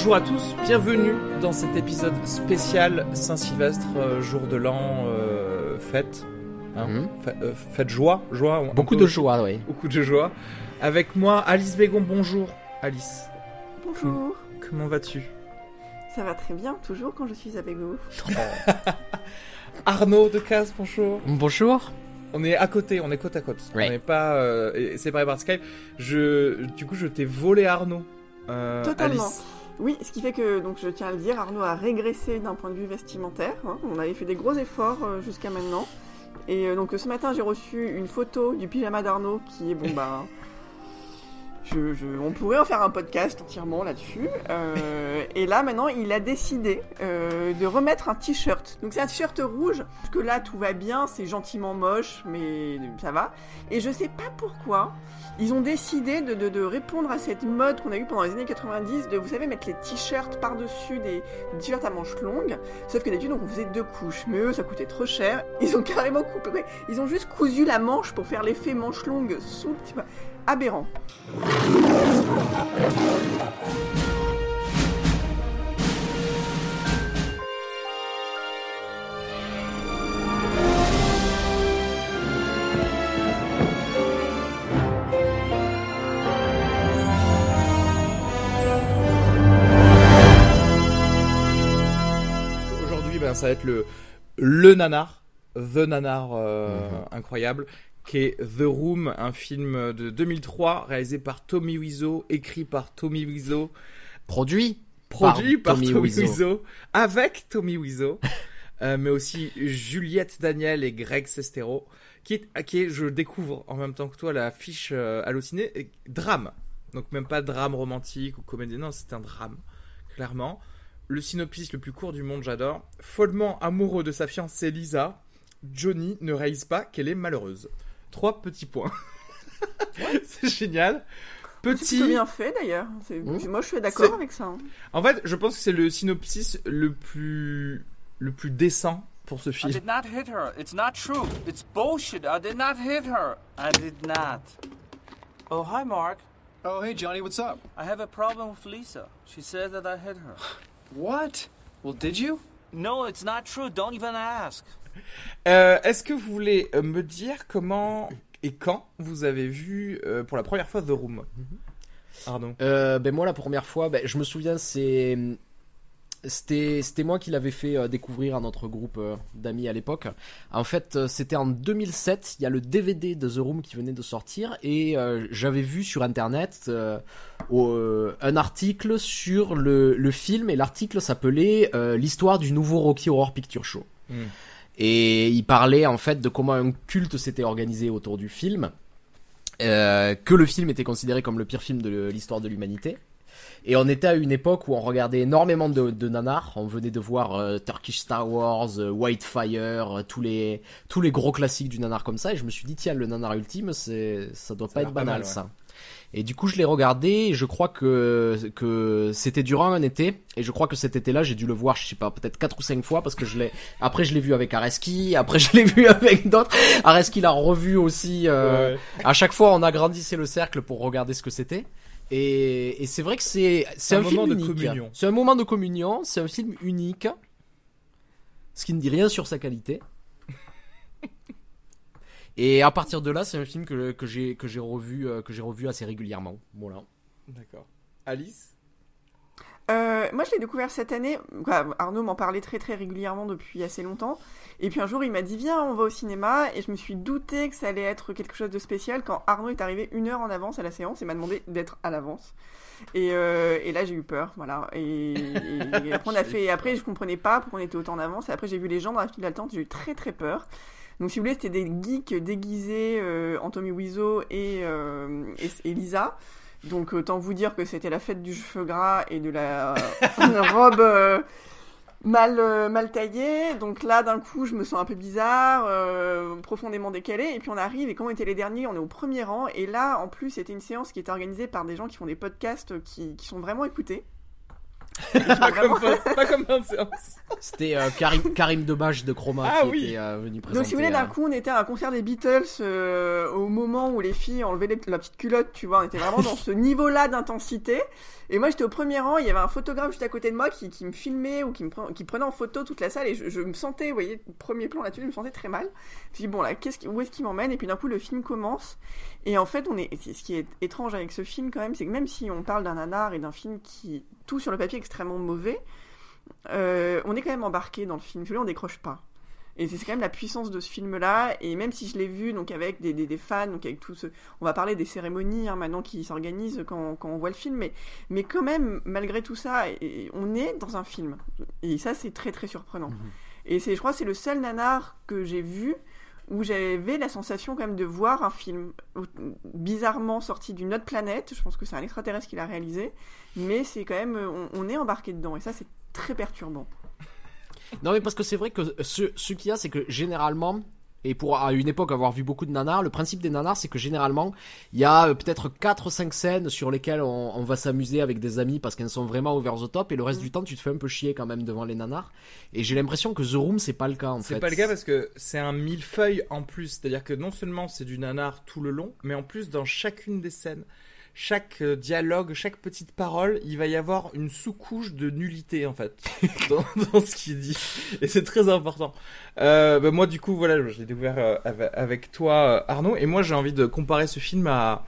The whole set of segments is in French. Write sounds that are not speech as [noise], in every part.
Bonjour à tous, bienvenue dans cet épisode spécial Saint-Sylvestre, euh, jour de l'an, euh, fête, hein, Mhm. Fa- euh, fête joie, joie, Beaucoup peu- de joie, oui. beaucoup de joie. Avec moi, Alice Bégon, bonjour. Alice, Bonjour, comment vas-tu? Ça va très bien, toujours quand je suis avec vous. [laughs] Arnaud de Casse, bonjour. Bonjour. On est à côté, on est côte à côte. Ouais. On n'est pas euh, séparés par Skype. Je, du coup, je t'ai volé Arnaud. Euh, Totalement. Alice. Oui, ce qui fait que, donc je tiens à le dire, Arnaud a régressé d'un point de vue vestimentaire. hein. On avait fait des gros efforts euh, jusqu'à maintenant. Et euh, donc ce matin, j'ai reçu une photo du pyjama d'Arnaud qui est, bon bah... On pourrait en faire un podcast entièrement là-dessus. Euh, et là, maintenant, il a décidé euh, de remettre un t-shirt. Donc c'est un t-shirt rouge, parce que là, tout va bien, c'est gentiment moche, mais ça va. Et je sais pas pourquoi, ils ont décidé de, répondre à cette mode qu'on a eue pendant les années 90 de, vous savez, mettre les t-shirts par-dessus des, t-shirts à manches longues. Sauf que d'habitude, on faisait deux couches. Mais eux, ça coûtait trop cher. Ils ont [laughs] carrément coupé. Ils ont juste cousu la manche pour faire l'effet manche longue sous Aberrant. Aujourd'hui, ben, ça va être le, le nanar, The Nanar euh, Mhm. incroyable, qui est The Room, un film de 2003 réalisé par Tommy Wiseau, écrit par Tommy Wiseau, Produit produit par, Par Tommy Tommy, Wiseau. Wiseau, avec Tommy Wiseau, [laughs] euh, mais aussi Juliette Daniel et Greg Sestero, qui est, qui est, je découvre en même temps que toi la fiche euh, hallucinée, et drame. Donc même pas drame romantique ou comédie, non, c'est un drame, clairement. Le synopsis le plus court du monde, j'adore. Follement amoureux de sa fiancée Lisa, Johnny ne réalise pas qu'elle est malheureuse. Trois petits points. [laughs] c'est génial. C'est Petit. plutôt bien fait d'ailleurs. C'est- Mmh. Moi, je suis d'accord C'est- avec ça. hein. En fait, je pense que c'est le synopsis le plus le plus décent pour ce I film. did not hit her. It's not true. It's bullshit. I did not hit her. I did not. Oh, hi, Mark. Oh, hey, Johnny, what's up? I have a problem with Lisa. She said that I hit her. What? Well, did you? No, it's not true. Don't even ask. Euh, Est-ce que vous voulez euh, me dire comment et quand vous avez vu euh, pour la première fois The Room? Pardon. euh, Ben moi, la première fois, ben, je me souviens, c'est. C'était, c'était moi qui l'avais fait découvrir à notre groupe d'amis à l'époque. En fait, c'était en 2007. Il y a le DVD de The Room qui venait de sortir et j'avais vu sur internet un article sur le, le film et l'article s'appelait l'histoire du nouveau Rocky Horror Picture Show. Hmm. Et il parlait en fait de comment un culte s'était organisé autour du film, euh, que le film était considéré comme le pire film de l'histoire de l'humanité. Et on était à une époque où on regardait énormément de, de nanars. On venait de voir euh, Turkish Star Wars, euh, Whitefire, euh, tous les tous les gros classiques du nanar comme ça. Et je me suis dit tiens le nanar ultime, c'est ça doit Ça pas être pas banal mal, ouais. ça. Et du coup, je l'ai regardé. Et je crois que que c'était durant un été. Et je crois que cet été-là, j'ai dû le voir, je sais pas, peut-être quatre ou cinq fois parce que je l'ai. Après, je l'ai vu avec Areski. Après, [laughs] je l'ai vu avec d'autres. Areski l'a revu aussi. euh, Ouais. À chaque fois, on agrandissait le cercle pour regarder ce que c'était. Et, et c'est vrai que c'est c'est Un un, film unique. communion. C'est un moment de communion. C'est un film unique. Ce qui ne dit rien sur sa qualité. Et à partir de là, c'est un film que, que j'ai que j'ai revu euh, que j'ai revu assez régulièrement. Voilà. D'accord. Alice? Euh, moi, je l'ai découvert cette année. Arnaud m'en parlait très très régulièrement depuis assez longtemps. Et puis un jour, il m'a dit Viens, on va au cinéma. Et je me suis douté que ça allait être quelque chose de spécial quand Arnaud est arrivé une heure en avance à la séance et m'a demandé d'être à l'avance. Et, euh, et là, j'ai eu peur, voilà. Et, et- et après, on a [laughs] fait. Après, je comprenais pas pourquoi on était autant en avance. Et après, j'ai vu les gens dans la file d'attente. J'ai eu très très peur. Donc, si vous voulez, c'était des geeks déguisés euh, Tommy Wiseau et, euh, et, et Lisa. Donc, autant vous dire que c'était la fête du cheveu gras et de la [laughs] robe euh, mal, euh, mal taillée. Donc là, d'un coup, je me sens un peu bizarre, euh, profondément décalée. Et puis on arrive, et comme on était les derniers, on est au premier rang. Et là, en plus, c'était une séance qui était organisée par des gens qui font des podcasts qui, qui sont vraiment écoutés. Pas comme, pas comme fin de séance. C'était euh, Karim, Karim Debache de Chroma Ah qui oui. était euh, venu présenter. Donc si vous voulez, d'un euh, coup, on était à un concert des Beatles euh, au moment où les filles enlevaient les- la petite culotte, tu vois. On était vraiment dans ce niveau-là d'intensité. Et moi, j'étais au premier rang. Il y avait un photographe juste à côté de moi qui, me filmait ou qui me prenait en photo toute la salle. Et je, je me sentais, vous voyez, premier plan là-dessus, je me sentais très mal. Je dit, bon là, qu'est-ce qui- où est-ce qu'il m'emmène? Et puis d'un coup, le film commence. Et en fait, on est. Ce qui est étrange avec ce film quand même, c'est que même si on parle d'un nanar et d'un film qui tout sur le papier est extrêmement mauvais, euh, on est quand même embarqué dans le film. Voulez, on décroche pas. Et c'est quand même la puissance de ce film-là. Et même si je l'ai vu donc avec des, des, des fans, donc avec tout ce, on va parler des cérémonies hein, maintenant qui s'organisent quand, quand on voit le film, mais mais quand même malgré tout ça, et- et on est dans un film. Et ça c'est très très surprenant. Et c'est, je crois, que c'est le seul nanar que j'ai vu où j'avais la sensation quand même de voir un film bizarrement sorti d'une autre planète. Je pense que c'est un extraterrestre qui l'a réalisé, mais c'est quand même, on, on est embarqué dedans. Et ça c'est très perturbant. Non, mais parce que c'est vrai que ce, ce qu'il y a, c'est que généralement, et pour à une époque avoir vu beaucoup de nanars, le principe des nanars, c'est que généralement, il y a euh, peut-être 4-5 scènes sur lesquelles on, on va s'amuser avec des amis parce qu'elles sont vraiment over the top, et le reste Mm. du temps, tu te fais un peu chier quand même devant les nanars. Et j'ai l'impression que The Room, c'est pas le cas en fait. C'est pas le cas parce que c'est un millefeuille en plus. C'est-à-dire que non seulement c'est du nanar tout le long, mais en plus dans chacune des scènes, chaque euh, dialogue, chaque petite parole, il va y avoir une sous-couche de nullité en fait [laughs] dans, dans ce qu'il dit. Et c'est très important. Euh, bah, moi du coup voilà, je l'ai découvert euh, avec- toi euh, Arnaud, et moi j'ai envie de comparer ce film à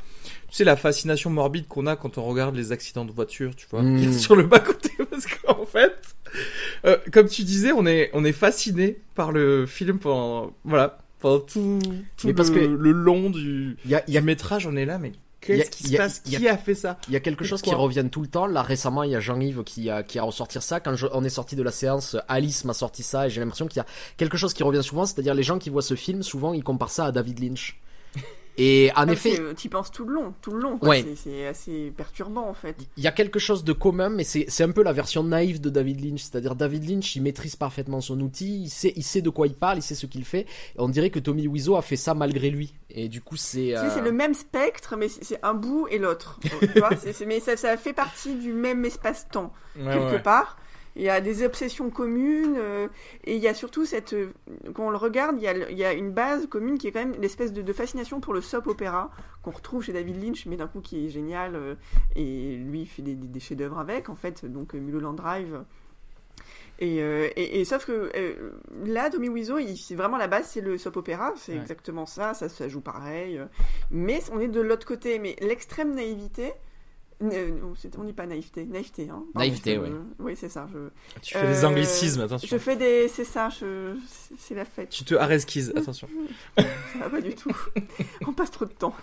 tu sais la fascination morbide qu'on a quand on regarde les accidents de voiture, tu vois, Mm. [laughs] sur le bas côté [laughs] parce qu'en fait euh, comme tu disais, on est, on est fasciné par le film pendant, voilà, pendant tout, tout Mais le, parce que- le long du, Il y a, y a du métrage. On est là, mais qu'est-ce qui se passe? il y a- Qui a fait ça? Il y a quelque chose qui revient tout le temps. Là, récemment, il y a Jean-Yves qui a, qui a ressorti ça. Quand je- on est sorti de la séance, Alice m'a sorti ça et j'ai l'impression qu'il y a quelque chose qui revient souvent. C'est-à-dire, les gens qui voient ce film, souvent, ils comparent ça à David Lynch. Et en effet, c'est- Tu penses tout le long, tout le long. quoi. Ouais. C'est- C'est assez perturbant en fait. il y a quelque chose de commun, mais c'est c'est un peu la version naïve de David Lynch. C'est-à-dire, David Lynch, il maîtrise parfaitement son outil, il sait, il sait de quoi il parle, il sait ce qu'il fait. Et on dirait que Tommy Wiseau a fait ça malgré lui. Et du coup, c'est. Sais, euh, c'est le même spectre, mais c'est c'est un bout et l'autre. tu vois, c'est- c'est- mais ça, ça fait partie du même espace-temps Ouais, quelque ouais. part. Il y a des obsessions communes euh, et il y a surtout cette euh, quand on le regarde, il y a, le- il y a une base commune qui est quand même l'espèce de, de fascination pour le soap opéra qu'on retrouve chez David Lynch, mais d'un coup qui est génial euh, et lui fait des, des- des chefs-d'œuvre avec en fait, donc Mulholland Drive. Et, et, et sauf que là, Tommy Wiseau, c'est vraiment la base, c'est le soap opéra, c'est Ouais. exactement ça, ça joue pareil. mais on est de l'autre côté, mais l'extrême naïveté, on dit pas naïveté, naïveté, hein. Pardon, Naïveté, ouais. Oui, c'est ça. Je, Tu fais des Euh, anglicismes, attention. je fais des, c'est ça, je, c'est- la fête. Tu te aresquises, attention. [laughs] Ça va pas du tout. on passe trop de temps.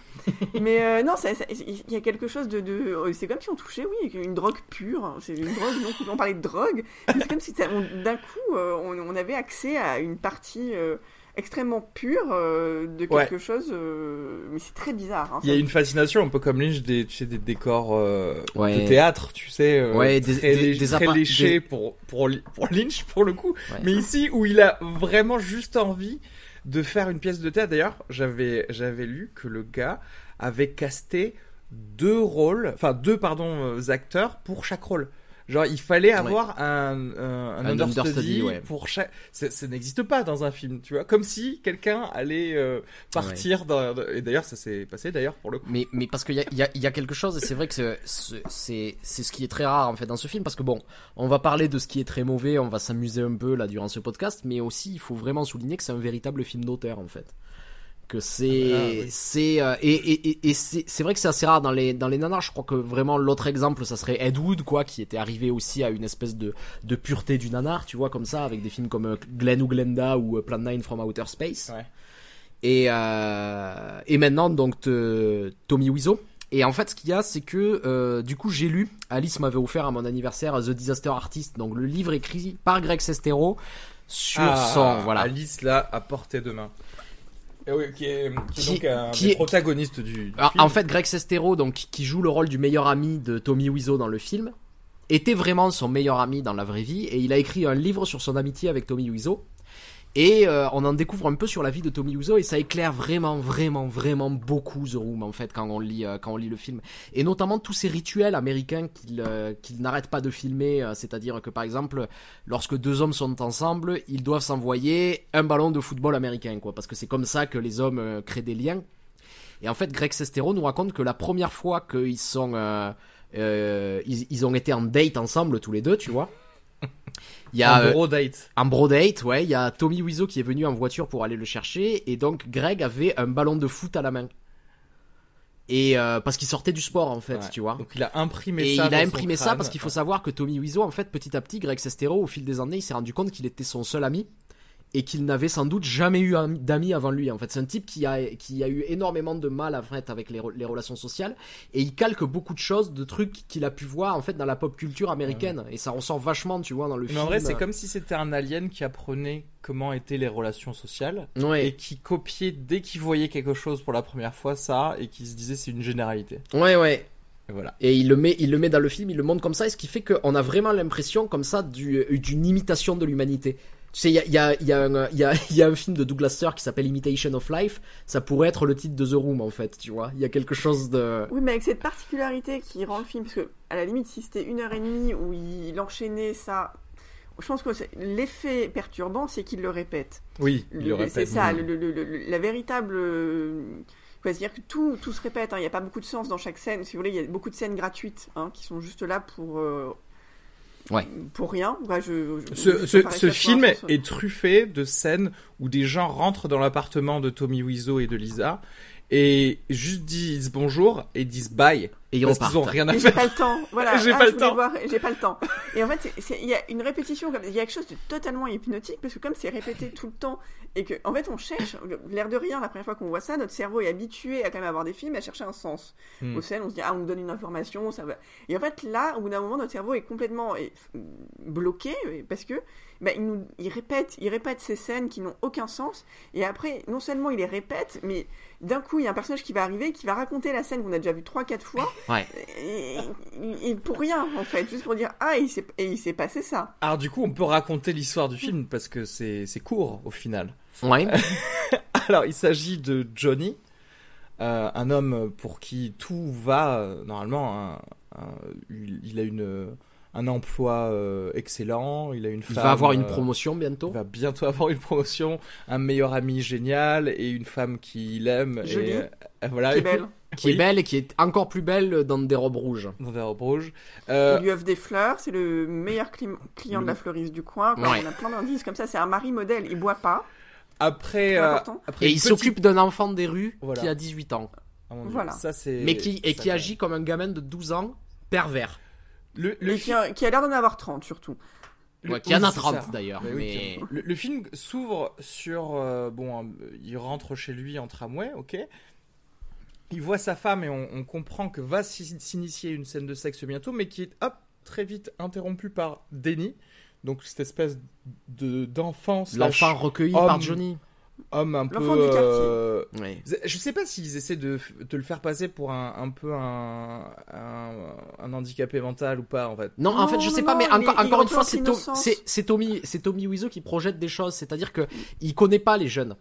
Mais euh, non, il y a quelque chose de, de euh, c'est comme si on touchait, oui, une drogue pure. C'est une drogue. Donc on parlait de drogue. C'est comme si d'un coup, euh, on, on avait accès à une partie euh, extrêmement pure euh, de Ouais. quelque chose. euh, mais c'est très bizarre. hein, Il y a une fascination un peu comme Lynch des, tu sais, des décors euh, Ouais. de théâtre, tu sais, euh, Ouais, des- très, des- très léchés des- pour, pour, pour Lynch pour le coup. Ouais. Mais ici où il a vraiment juste envie de faire une pièce de théâtre. D'ailleurs, j'avais j'avais lu que le gars avait casté deux rôles, enfin deux pardon acteurs pour chaque rôle. Genre il fallait avoir un, un, un Un understudy, understudy, ouais. pour chaque. Ça, ça n'existe pas dans un film, tu vois. Comme si quelqu'un allait euh, partir. Dans... Et d'ailleurs, ça s'est passé d'ailleurs pour le coup. Mais, mais parce qu'il y a, il y, a, il y a quelque chose, et c'est vrai que c'est c'est c'est ce qui est très rare en fait dans ce film, parce que bon, on va parler de ce qui est très mauvais, on va s'amuser un peu là durant ce podcast, mais aussi il faut vraiment souligner que c'est un véritable film d'auteur en fait. Que c'est Ah, oui. c'est euh, et et, et, et c'est c'est vrai que c'est assez rare dans les dans les nanars je crois que vraiment l'autre exemple ça serait Ed Wood quoi qui était arrivé aussi à une espèce de de pureté du nanar tu vois comme ça avec des films comme euh, Glenn ou Glenda ou euh, Plan 9 from Outer Space Ouais. et euh, et maintenant donc te- Tommy Wiseau et en fait ce qu'il y a c'est que euh, du coup j'ai lu Alice m'avait offert à mon anniversaire The Disaster Artist donc le livre écrit par Greg Sestero sur Ah, son voilà Alice là à portée de main. Et oui, qui est, qui est Qui- donc un qui des est- protagonistes du, du Alors, film. en fait, Greg Sestero, donc qui joue le rôle du meilleur ami de Tommy Wiseau dans le film, était vraiment son meilleur ami dans la vraie vie, et il a écrit un livre sur son amitié avec Tommy Wiseau. Et euh, on en découvre un peu sur la vie de Tommy Wiseau et ça éclaire vraiment, vraiment, vraiment beaucoup The Room en fait quand on lit euh, quand on lit le film et notamment tous ces rituels américains qu'il euh, n'arrête pas de filmer, euh, c'est-à-dire que par exemple lorsque deux hommes sont ensemble, ils doivent s'envoyer un ballon de football américain quoi parce que c'est comme ça que les hommes créent des liens et en fait, Greg Sestero nous raconte que la première fois qu'ils sont, ils, ils ont été en date ensemble tous les deux, tu vois. [laughs] Il y a un euh, bro date. un bro date, ouais. Il y a Tommy Wiseau qui est venu en voiture pour aller le chercher, et donc Greg avait un ballon de foot à la main. Et euh, parce qu'il sortait du sport en fait, Ouais. tu vois. Donc il a imprimé Et ça. il dans a imprimé ça parce qu'il faut savoir que Tommy Wiseau, en fait, petit à petit, Greg Sestero, au fil des années, il s'est rendu compte qu'il était son seul ami et qu'il n'avait sans doute jamais eu d'amis avant lui. En fait, c'est un type qui a, qui a eu énormément de mal en fait, avec les, re- les relations sociales et il calque beaucoup de choses, de trucs qu'il a pu voir en fait dans la pop culture américaine et ça ressort vachement, tu vois, dans le Mais film. en vrai, c'est comme si c'était un alien qui apprenait comment étaient les relations sociales Ouais, et qui copiait dès qu'il voyait quelque chose pour la première fois ça et qui se disait c'est une généralité. ouais, ouais. Et voilà. Et il le met, il le met dans le film, il le montre comme ça, et ce qui fait qu'on a vraiment l'impression comme ça du- d'une imitation de l'humanité. Tu sais, il y a, il y, a, il y, a un- il y, a, il y a un film de Douglas Sirk qui s'appelle Imitation of Life. Ça pourrait être le titre de The Room en fait, tu vois. Il y a quelque chose de. Oui, mais avec cette particularité qui rend le film, parce que à la limite, si c'était une heure et demie où il enchaînait ça, je pense que l'effet perturbant, c'est qu'il le répète. Oui, il le Le- répète. C'est ça, le- le- le- le- la véritable. euh, C'est-à-dire que tout, tout se répète, hein, il n'y a pas beaucoup de sens dans chaque scène. Si vous voulez, il y a beaucoup de scènes gratuites hein, qui sont juste là pour. euh, Ouais. Pour rien. Ouais, je, je- Ce, je- ce- film est truffé de scènes où des gens rentrent dans l'appartement de Tommy Wiseau et de Lisa et juste disent bonjour et disent bye Et ils parce repartent. qu'ils ont rien à j'ai faire. pas le temps. Voilà. [laughs] J'ai Ah, pas le temps. voir, J'ai pas le temps. Et en fait, il y a une répétition, il y a quelque chose de totalement hypnotique parce que comme c'est répété tout le temps et que en fait on cherche, l'air de rien, la première fois qu'on voit ça, notre cerveau est habitué à quand même avoir des films, à chercher un sens. Hmm. Au scène, on se dit ah on nous donne une information, ça va. Et en fait là, au bout d'un moment, notre cerveau est complètement bloqué parce que bah, il, nous, il répète, il répète ces scènes qui n'ont aucun sens. Et après, non seulement il les répète, mais d'un coup, il y a un personnage qui va arriver, qui va raconter la scène qu'on a déjà vue 3-4 fois, [laughs] Ouais. et, et pour rien, en fait, juste pour dire Ah, il s'est, et il s'est passé ça. Alors du coup, on peut raconter l'histoire du film parce que c'est c'est court au final. Ouais. [laughs] Alors, il s'agit de Johnny, euh, un homme pour qui tout va euh, normalement. un- un- il il a une un emploi euh, excellent, il a une Il femme. va avoir une euh, promotion bientôt. Il va bientôt [laughs] avoir une promotion, un meilleur ami génial et une femme qu'il aime. Jolie. Et, euh, voilà, Qui est belle. [laughs] Qui est belle et qui est encore plus belle dans des robes rouges. Dans des robes rouges. Euh, Il lui offre des fleurs, c'est le meilleur cli- client de la fleuriste du coin. Ouais. On a plein d'indices comme ça, c'est un mari modèle, il boit pas. après, euh, après Et il petite- s'occupe d'un enfant des rues Voilà. qui a 18 ans. Ah, Voilà. Ça, c'est... Mais qui, et ça, qui quand agit comme un gamin de 12 ans pervers. Le, qui a, qui a l'air d'en avoir 30 surtout. le- Ouais, qui en a c'est 30 ça. d'ailleurs. Mais oui, mais... qui- Le, le film s'ouvre sur euh, bon, euh, il rentre chez lui en tramway, ok. Il voit sa femme et on, on comprend que va s'initier une scène de sexe bientôt, mais qui est hop très vite interrompue par Denny, donc cette espèce de d'enfant, slash L'enfant recueilli homme. par Johnny. Homme un peu. L'enfant du quartier. euh, Ouais. Je sais pas s'ils essaient de, de le faire passer pour un, un peu un, un, un handicapé mental ou pas en fait. Non, en fait, je sais non, pas, mais encore, encore une fois, c'est Tommy, c'est Tommy Wiseau qui projette des choses. C'est-à-dire que il connaît pas les jeunes.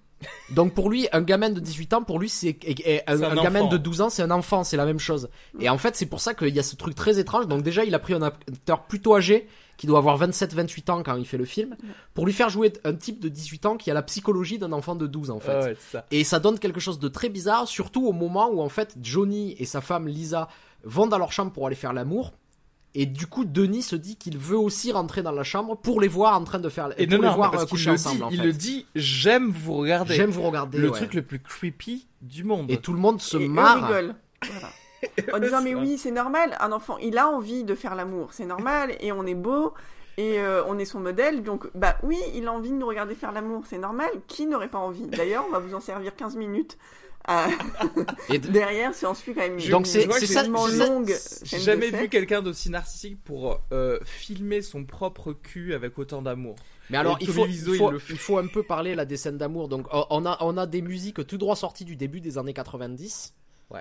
Donc pour lui, un gamin de 18 ans, pour lui, c'est un, C'est un un gamin de 12 ans, c'est un enfant, c'est la même chose. Et en fait, c'est pour ça qu'il y a ce truc très étrange. Donc déjà, il a pris un acteur plutôt âgé, qui doit avoir 27-28 ans quand il fait le film, pour lui faire jouer un type de 18 ans qui a la psychologie d'un enfant de 12 en fait. Ouais, c'est ça. Et ça donne quelque chose de très bizarre, surtout au moment où en fait Johnny et sa femme Lisa vont dans leur chambre pour aller faire l'amour. Et du coup, Denis se dit qu'il veut aussi rentrer dans la chambre pour les voir en train de faire, Et pour non, les non, voir parce euh, coucher le ensemble. dit, en il le dit, j'aime vous regarder. J'aime vous regarder. le ouais. truc le plus creepy du monde. Et tout le monde se et marre. rigolent. Voilà. [laughs] En disant mais oui c'est normal, un enfant il a envie de faire l'amour, c'est normal et on est beau et euh, on est son modèle donc bah oui il a envie de nous regarder faire l'amour, c'est normal. Qui n'aurait pas envie? D'ailleurs on va vous en servir 15 minutes. [laughs] Et derrière c'est ensuite quand même une Donc c'est- tellement longue. J'ai jamais vu quelqu'un d'aussi narcissique pour euh, filmer son propre cul avec autant d'amour. Mais alors, il faut, Wiseau, il, faut, il le fait. il faut un peu parler là des scènes d'amour. Donc, on- on a, on a des musiques tout droit sorties du début des années 90. Ouais.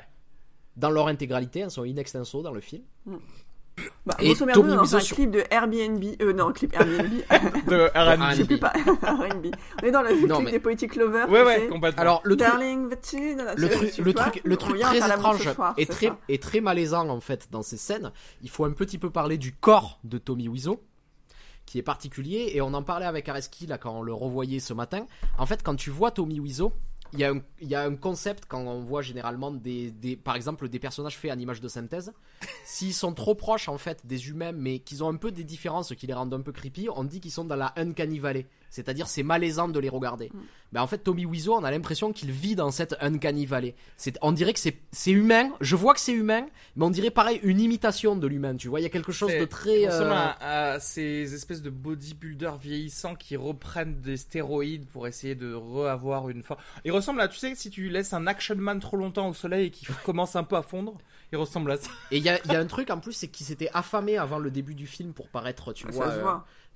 Dans leur intégralité, elles sont in extenso dans le film. Bah, Et Tommy dans un sur- clip de Airbnb, euh, non, clip Airbnb, [laughs] De [laughs] R&B. je sais plus pas, [laughs] R&B. On est dans le Non, clip mais- des Poetic Lovers. Ouais, ouais, complètement. Alors, le truc, Darling, le truc, tu le truc, le truc très étrange soir, et très, ça. et très malaisant en fait dans ces scènes, il faut un petit peu parler du corps de Tommy Wiseau, qui est particulier. Et on en parlait avec Areski là quand on le revoyait ce matin. En fait, quand tu vois Tommy Wiseau, il y, a un, il y a un concept quand on voit généralement des, des, par exemple des personnages faits en image de synthèse. [laughs] S'ils sont trop proches en fait des humains, mais qu'ils ont un peu des différences qui les rendent un peu creepy, on dit qu'ils sont dans la uncanny valley. C'est-à-dire c'est malaisant de les regarder. Ben, en fait, Tommy Wiseau, on a l'impression qu'il vit dans cette uncanny valley. C'est, on dirait que c'est, c'est humain. Je vois que c'est humain, mais on dirait pareil une imitation de l'humain. Tu vois, il y a quelque chose de très. Ça ressemble euh, à, à ces espèces de bodybuilders vieillissants qui reprennent des stéroïdes pour essayer de re-avoir une forme. Il ressemble à, tu sais, si tu laisses un action man trop longtemps au soleil et qu'il commence un peu à fondre, il ressemble à ça. Et il y a, il y a un truc en plus, c'est qu'il s'était affamé avant le début du film pour paraître, tu vois. Euh,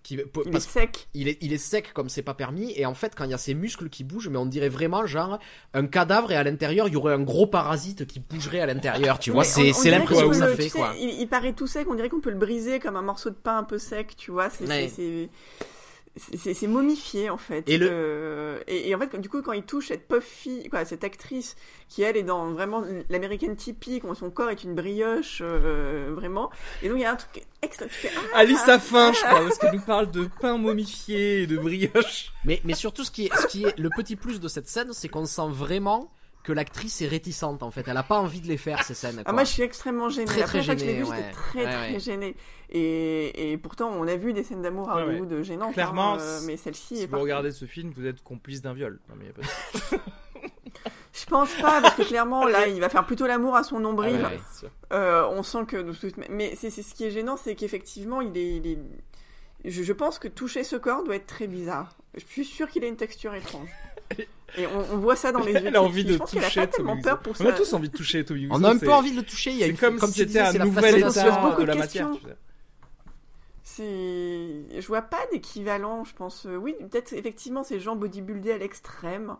Il est sec. il est, il est sec comme c'est pas permis et en fait quand il y a ses muscles qui bougent mais on dirait vraiment genre un cadavre et à l'intérieur il y aurait un gros parasite qui bougerait à l'intérieur tu [laughs] vois c'est l'impression que ça fait sais, quoi Il, il paraît tout sec, on dirait qu'on peut le briser comme un morceau de pain un peu sec, tu vois. C'est Ouais. C'est- c'est- c'est- c'est momifié en fait. Et le- Euh, et, et en fait, du coup, quand il touche cette fille, quoi, cette actrice qui elle est dans vraiment l'américaine typique, où son corps est une brioche, euh, vraiment. Et donc il y a un truc extra. ah, Alice a faim, je crois, parce qu'elle nous parle de pain momifié et de brioche. mais, mais surtout ce qui, est, ce qui est le petit plus de cette scène c'est qu'on sent vraiment que l'actrice est réticente en fait elle a pas envie de les faire ces scènes Ah, moi, je suis extrêmement gênée. Très, La très que je l'ai ouais. j'étais très, Ouais, très ouais. gênée. Et, et pourtant, on a vu des scènes d'amour à Ouais, Hollywood gênantes. Clairement, hein, euh, mais celle-ci Si est vous regardez ce film, vous êtes complice d'un viol. Non, mais y a pas de- [laughs] Je pense pas, parce que clairement, là, il va faire plutôt l'amour à son nombril. Ah ouais. sûr. Euh, on sent que. Mais c'est c'est ce qui est gênant, c'est qu'effectivement, il est. il est- Je, je pense que toucher ce corps doit être très bizarre. Je suis sûre qu'il a une texture étrange. [laughs] Et on, on voit ça dans les yeux. Elle de a envie de Je pense qu'elle a toucher pas tellement Tommy peur Wiseau. pour On a tous envie de toucher Tommy Wiseau. on a un peu envie de le toucher il y a une, comme, si c'était un nouvel état beaucoup de la matière. tu sais. C'est, je vois pas d'équivalent, je pense. Euh, Oui, peut-être effectivement ces gens bodybuildés à l'extrême,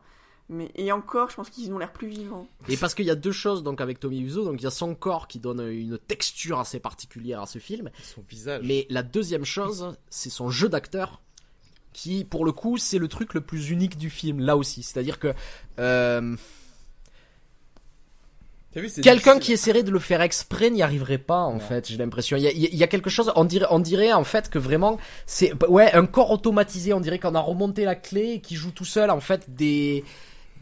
mais et encore, je pense qu'ils ont l'air plus vivants. Et parce qu'il y a deux choses donc avec Tommy Wiseau, donc il y a son corps qui donne une texture assez particulière à ce film, Son visage. mais la deuxième chose, c'est son jeu d'acteur qui pour le coup, c'est le truc le plus unique du film là aussi, c'est-à-dire que euh, T'as vu, c'est quelqu'un qui essaierait de le faire exprès n'y arriverait pas en fait, j'ai l'impression. Il y a, il y a quelque chose, on dirait, on dirait en fait que vraiment c'est ouais un corps automatisé, on dirait qu'on a remonté la clé et qui joue tout seul en fait des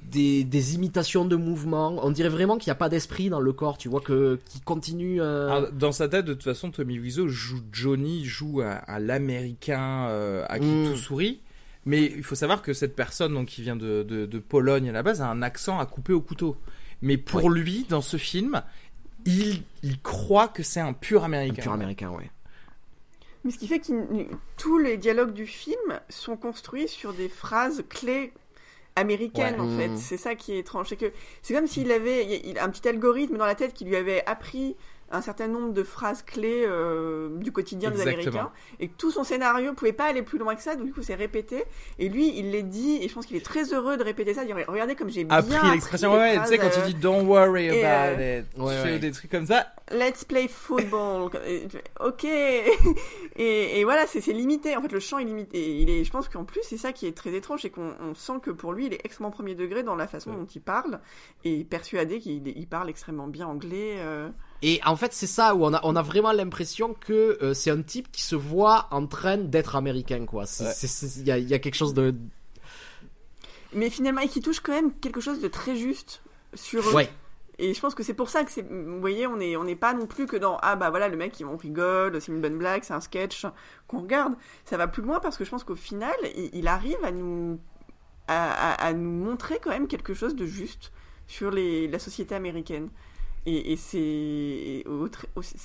des, des imitations de mouvements. On dirait vraiment qu'il n'y a pas d'esprit dans le corps, tu vois, que qui continue. euh, Alors, dans sa tête, de toute façon, Tommy Wiseau joue Johnny, joue à, à l'américain euh, à qui Mm. tout sourit. Mais il faut savoir que cette personne, donc qui vient de, de, de Pologne à la base, a un accent à couper au couteau. Mais pour lui, dans ce film, il, il croit que c'est un pur un américain. pur américain, ouais. Mais ce qui fait que tous les dialogues du film sont construits sur des phrases clés américaines Ouais. en fait. Mhm. C'est ça qui est étrange, c'est que c'est comme s'il avait il un petit algorithme dans la tête qui lui avait appris un certain nombre de phrases clés euh, du quotidien des. Américains et tout son scénario pouvait pas aller plus loin que ça, donc du coup c'est répété et lui il les dit et je pense qu'il est très heureux de répéter ça, de dire regardez comme j'ai bien Appris l'expression, ouais, tu sais, quand euh, il dit don't worry et, about euh, it, Ouais, ouais. des trucs comme ça. Let's play football. [laughs] Ok. [laughs] et, et voilà, c'est limité. En fait, le chant est limité. Et il est, je pense qu'en plus, c'est ça qui est très étrange, c'est qu'on on sent que pour lui, il est extrêmement premier degré dans la façon Ouais. dont il parle et persuadé qu'il il parle extrêmement bien anglais. euh. Et en fait, c'est ça où on a, on a vraiment l'impression que euh, c'est un type qui se voit en train d'être américain, quoi. Ouais. Il y, a, il y a quelque chose de. Mais finalement, et qui touche quand même quelque chose de très juste sur eux. Ouais. Et je pense que c'est pour ça que c'est, vous voyez, on est, on n'est pas non plus que dans, ah bah voilà, le mec, on rigole, c'est une bonne blague, c'est un sketch qu'on regarde. Ça va plus loin parce que je pense qu'au final, il, il arrive à nous, à, à- à nous montrer quand même quelque chose de juste sur les, la société américaine. Et, et c'est,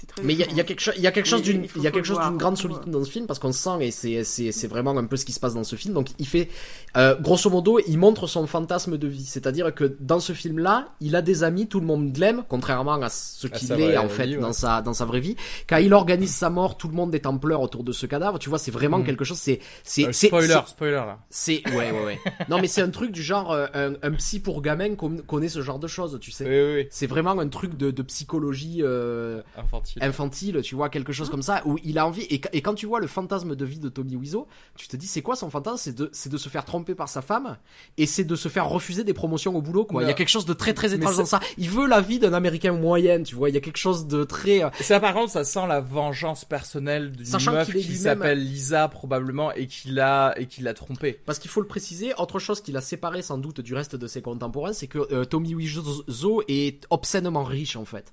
très-. Mais il y a, il y a quelque chose, il y a quelque chose Il- d'une, il faut il y a le quelque chose voir, d'une grande solitude dans ce film parce qu'on sent et c'est, vraiment un peu ce qui se passe dans ce film. Donc il fait, euh, grosso modo, il montre son fantasme de vie. C'est-à-dire que dans ce film-là, il a des amis, tout le monde l'aime, contrairement à ce À qu'il est en fait vie, ouais. dans sa, dans sa vraie vie. Quand il organise sa mort, tout le monde est en pleurs autour de ce cadavre. Tu vois, c'est vraiment Mm. quelque chose. C'est, c'est, Euh, spoiler, spoiler là. C'est ouais ouais ouais. [laughs] non mais c'est un truc du genre euh, un, un psy pour gamin con- connaît ce genre de choses, tu sais. Oui, oui, oui. C'est vraiment un truc de, de psychologie euh, Infantile. infantile, tu vois, quelque chose comme ça, où il a envie. Et, et quand tu vois le fantasme de vie de Tommy Wiseau, tu te dis, c'est quoi son fantasme? C'est de, se faire tromper par sa femme et c'est de se faire refuser des promotions au boulot, quoi. Il y a quelque chose de très très étrange dans ça. Il veut la vie d'un américain moyen, tu vois. Il y a quelque chose de très. euh, Ça, par contre, ça sent la vengeance personnelle d'une meuf qui s'appelle Lisa probablement et qui l'a et qui l'a trompé. Parce qu'il faut le préciser, autre chose qui l'a séparé sans doute du reste de ses contemporains, c'est que euh, Tommy Wiseau est obscènement riche en fait.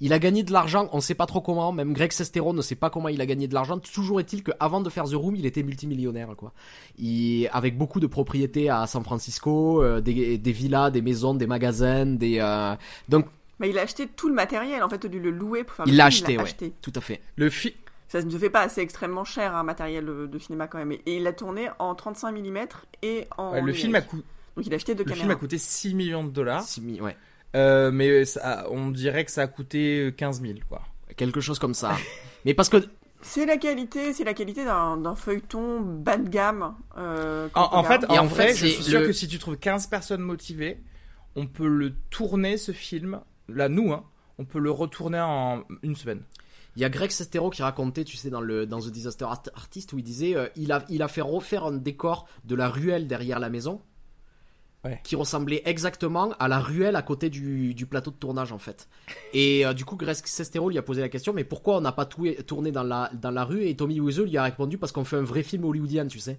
Il a gagné de l'argent, on sait pas trop comment, même Greg Sestero ne sait pas comment il a gagné de l'argent. Toujours est-il qu'avant de faire The Room, il était multimillionnaire quoi. Il, avec beaucoup de propriétés à San Francisco, euh, des, des villas, des maisons, des magasins, des euh, donc Bah, il a acheté tout le matériel, en fait, au lieu de le louer pour faire il l'a film, acheté, ouais, tout à fait. Le fi... Ça ne se fait pas assez extrêmement cher, un matériel euh, de cinéma quand même. Et il l'a tourné en 35 mm et en. ouais, le film a coûté Donc il a acheté deux le film caméras. a coûté 6 millions de dollars, Six mi- ouais, euh, mais ça, on dirait que ça a coûté 15 000 quoi. quelque chose comme ça. [laughs] Mais parce que C'est la qualité, c'est la qualité d'un feuilleton bas de gamme. euh, En, fait, en en vrai, fait, je suis sûr le- que si tu trouves 15 personnes motivées, on peut le tourner ce film, là nous, hein, on peut le retourner en une semaine. Il y a Greg Sestero qui racontait, tu sais, dans, le, dans The Disaster Art- Artist, où il disait euh, il, a, il a fait refaire un décor de la ruelle derrière la maison. Ouais. Qui ressemblait exactement à la ruelle à côté du, du plateau de tournage en fait. Et euh, du coup, Greg Sestero lui a posé la question mais pourquoi on n'a pas tout, tourné dans la, dans la rue Et Tommy Wiseau lui a répondu parce qu'on fait un vrai film hollywoodien, tu sais.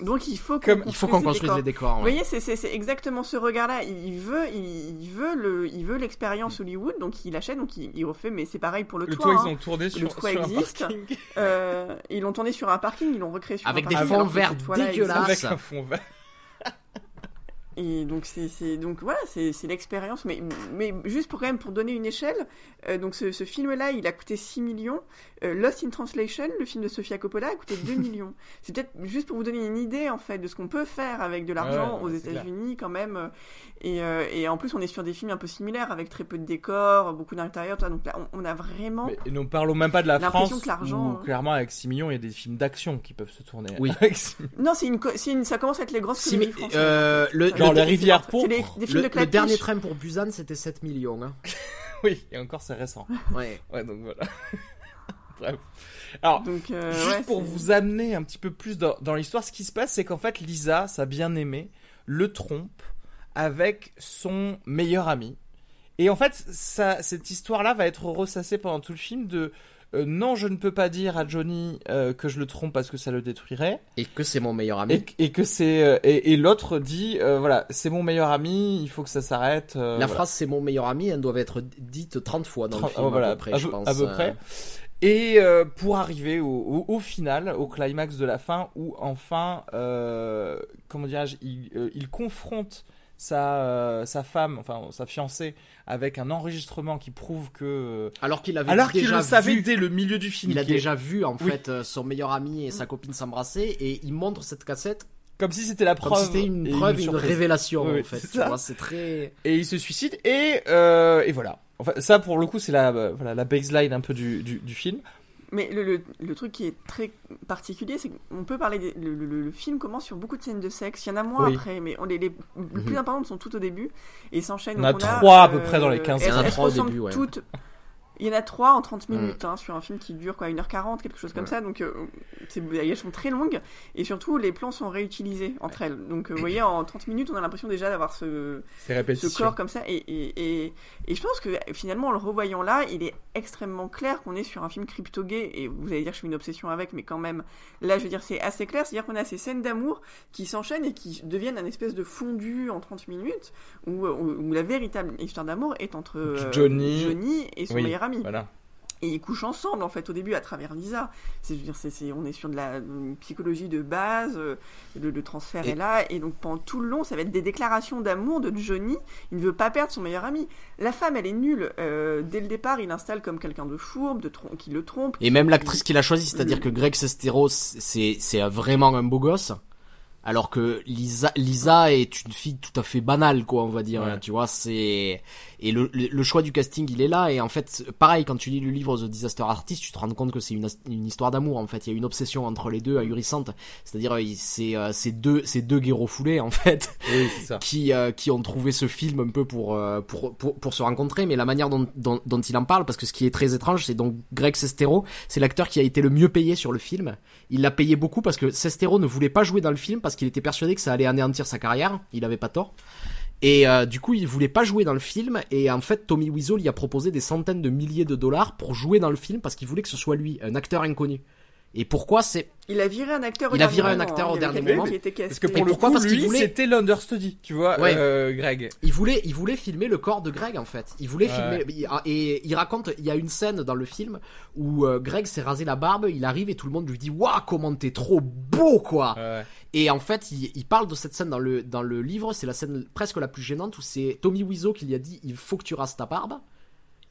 Donc il faut qu'on Il faut qu'on construise décors. les décors. Vous voyez, c'est- exactement ce regard-là. Il veut, il, veut le, il veut l'expérience Hollywood, donc il achète, donc il, il refait. Mais c'est pareil pour le, Le toit. toit, hein. ils ont tourné sur, toit sur un parking Euh, ils l'ont tourné sur un parking, ils l'ont recréé sur Avec un des parking. fonds verts dégueulasses. avec un fond vert. Et donc c'est donc voilà, c'est l'expérience. Mais mais juste pour quand même pour donner une échelle, euh, donc ce, ce film-là, il a coûté 6 millions. Euh, Lost in Translation, le film de Sofia Coppola, a coûté 2 [laughs] millions. C'est peut-être juste pour vous donner une idée en fait de ce qu'on peut faire avec de l'argent Ouais, aux États-Unis quand même. euh, Et, euh, et en plus, on est sur des films un peu similaires avec très peu de décors, beaucoup d'intérieur. Donc là, on, on a vraiment. Mais nous parlons même pas de la L'impression France, que l'argent, où hein. clairement avec 6 millions, il y a des films d'action qui peuvent se tourner. Oui. Avec 6 millions. Non, c'est une, ça commence à être les grosses Si, comédies mais, françaises. euh, le- Ça, Genre les des, pourpres. des films Le, de le dernier train pour Busan, c'était 7 millions. Hein. [laughs] Oui, et encore c'est récent. Ouais. Ouais, donc voilà. [laughs] Bref. Alors, Donc, euh, Juste ouais, pour vous amener un petit peu plus dans, dans l'histoire, ce qui se passe, c'est qu'en fait, Lisa, sa bien-aimée, le trompe avec son meilleur ami. Et en fait, ça, cette histoire-là va être ressassée pendant tout le film de euh, non, je ne peux pas dire à Johnny euh, que je le trompe parce que ça le détruirait. Et que c'est mon meilleur ami. Et, et que c'est euh, et, et l'autre dit euh, voilà, c'est mon meilleur ami, il faut que ça s'arrête. euh, La voilà. phrase c'est mon meilleur ami, elle doit être dite 30 fois dans le film ah, voilà, à peu près, à je pense. à peu euh. près. Et euh, pour arriver au, au, au final, au climax de la fin, où enfin, euh, comment dirais-je, il, euh, il confronte sa, euh, sa femme, enfin sa fiancée, avec un enregistrement qui prouve que... euh, Alors qu'il avait alors qu'il le savait vu, dès le milieu du film. il a est- déjà vu en Oui. fait son meilleur ami et sa copine s'embrasser et il montre cette cassette Comme si c'était la comme preuve. si c'était une preuve, une révélation Oui, en fait. c'est très. Et il se suicide, et, euh, et voilà. Enfin, ça, pour le coup, c'est la, euh, voilà, la baseline un peu du, du, du film. Mais le, le, le truc qui est très particulier, c'est qu'on peut parler. Des, le, le- le film commence sur beaucoup de scènes de sexe. Il y en a moins Oui. après, mais on les, les, les plus importantes sont toutes au début et s'enchaînent. On a trois à peu euh, près dans les 15 elles- Il y en a elles trois au ressemblent début, ouais. Toutes. Il y en a trois en 30 minutes hein, sur un film qui dure quoi 1h40, quelque chose comme ça. Donc euh, c'est- elles sont très longues et surtout les plans sont réutilisés entre elles. Donc euh, vous [clears throat] voyez, en 30 minutes, on a l'impression déjà d'avoir ce, ce corps comme ça. Et, et, et, et je pense que finalement, en le revoyant là, il est extrêmement clair qu'on est sur un film crypto-gay. Et vous allez dire que je suis une obsession avec, mais quand même, là, je veux dire, c'est assez clair. C'est-à-dire qu'on a ces scènes d'amour qui s'enchaînent et qui deviennent un espèce de fondu en 30 minutes où, où, où la véritable histoire d'amour est entre euh, Johnny- Johnny et son Oui, meilleur ami. Voilà. Et ils couchent ensemble, en fait, au début, à travers Lisa. C'est, dire, c'est, c'est- on est sur de la psychologie de base, euh, le, le transfert Et- est là, et donc pendant tout le long, ça va être des déclarations d'amour de Johnny. Il ne veut pas perdre son meilleur ami. La femme, elle est nulle. Euh, dès le départ, il l'installe comme quelqu'un de fourbe, de trom- qui le trompe. Et même l'actrice qu'il a choisie, c'est-à-dire que Greg Sestero, c'est c'est vraiment un beau gosse, alors que Lisa Lisa est une fille tout à fait banale, quoi, on va dire. Ouais. hein, tu vois, c'est et le, le, le choix du casting, il est là. Et en fait, pareil, quand tu lis le livre The Disaster Artist, tu te rends compte que c'est une, une histoire d'amour. En fait, il y a une obsession entre les deux ahurissante. C'est-à-dire, c'est euh, c'est deux c'est deux guéros foulés en fait Oui, c'est ça. qui euh, qui ont trouvé ce film un peu pour euh, pour, pour pour se rencontrer mais la manière dont, dont dont il en parle parce que ce qui est très étrange c'est donc Greg Sestero c'est l'acteur qui a été le mieux payé sur le film il l'a payé beaucoup parce que Sestero ne voulait pas jouer dans le film parce qu'il était persuadé que ça allait anéantir sa carrière il avait pas tort et euh, du coup, il voulait pas jouer dans le film. Et en fait, Tommy Wiseau lui a proposé des centaines de milliers de dollars pour jouer dans le film parce qu'il voulait que ce soit lui, un acteur inconnu. Et pourquoi c'est Il a viré un acteur au Il a dernier viré un moment, acteur hein. au dernier moment. Qui était. Parce que Et pour le pourquoi coup, Parce qu'il lui, voulait- c'était l'understudy, tu vois, Ouais. euh, Greg. Il voulait, il voulait filmer le corps de Greg en fait. Il voulait Ouais. filmer il- et il raconte, il y a une scène dans le film où euh, Greg s'est rasé la barbe, il arrive et tout le monde lui dit waouh comment t'es trop beau quoi. Ouais. Et en fait il, il parle de cette scène dans le dans le livre, c'est la scène presque la plus gênante où c'est Tommy Wiseau qui lui a dit il faut que tu rases ta barbe.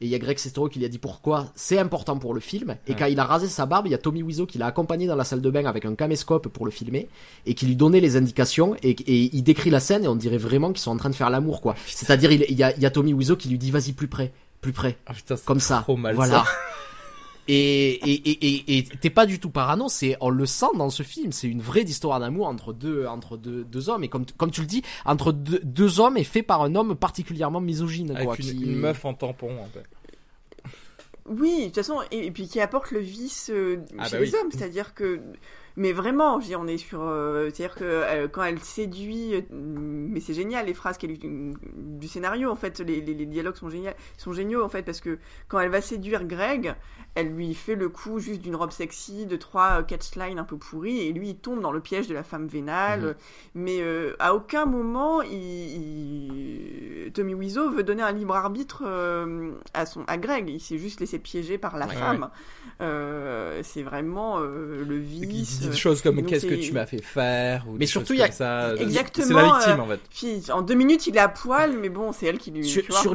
Et il y a Greg Sestero qui lui a dit pourquoi c'est important pour le film. Et Ouais. quand il a rasé sa barbe, il y a Tommy Wiseau qui l'a accompagné dans la salle de bain avec un caméscope pour le filmer et qui lui donnait les indications et, et il décrit la scène et on dirait vraiment qu'ils sont en train de faire l'amour quoi. C'est-à-dire il, il y a, il y a Tommy Wiseau qui lui dit vas-y plus près, plus près, Ah putain, comme ça. trop mal. voilà. ça. [laughs] Et et et et et t'es pas du tout parano, c'est on le sent dans ce film, c'est une vraie histoire d'amour entre deux entre deux, deux hommes et comme comme tu le dis entre deux, deux hommes et fait par un homme particulièrement misogyne Avec quoi. une, qui- une meuf en tampon, en fait. Oui, de toute façon, et, et puis qui apporte le vice euh, Ah chez bah les oui. hommes, c'est-à-dire que, mais vraiment, je veux dire, on est sur, euh, c'est-à-dire que euh, quand elle séduit, euh, mais c'est génial les phrases qu'elle du scénario en fait, les, les, les dialogues sont géniaux, sont géniaux en fait parce que quand elle va séduire Greg, elle lui fait le coup juste d'une robe sexy, de trois euh, catchlines un peu pourries, et lui il tombe dans le piège de la femme vénale, Mhm. mais euh, à aucun moment il, il- Tommy Wiseau veut donner un libre arbitre euh, à son à Greg, il s'est juste laissé piéger par la Ouais, femme. Euh, c'est vraiment euh, le vice. Des choses comme qu'est-ce que tu m'as fait faire ou Mais des surtout, il y a- ça. Exactement, C'est la victime euh, en fait. Puis, en deux minutes, il est à poil, mais bon, c'est elle qui lui. Sur, tu vois. sur,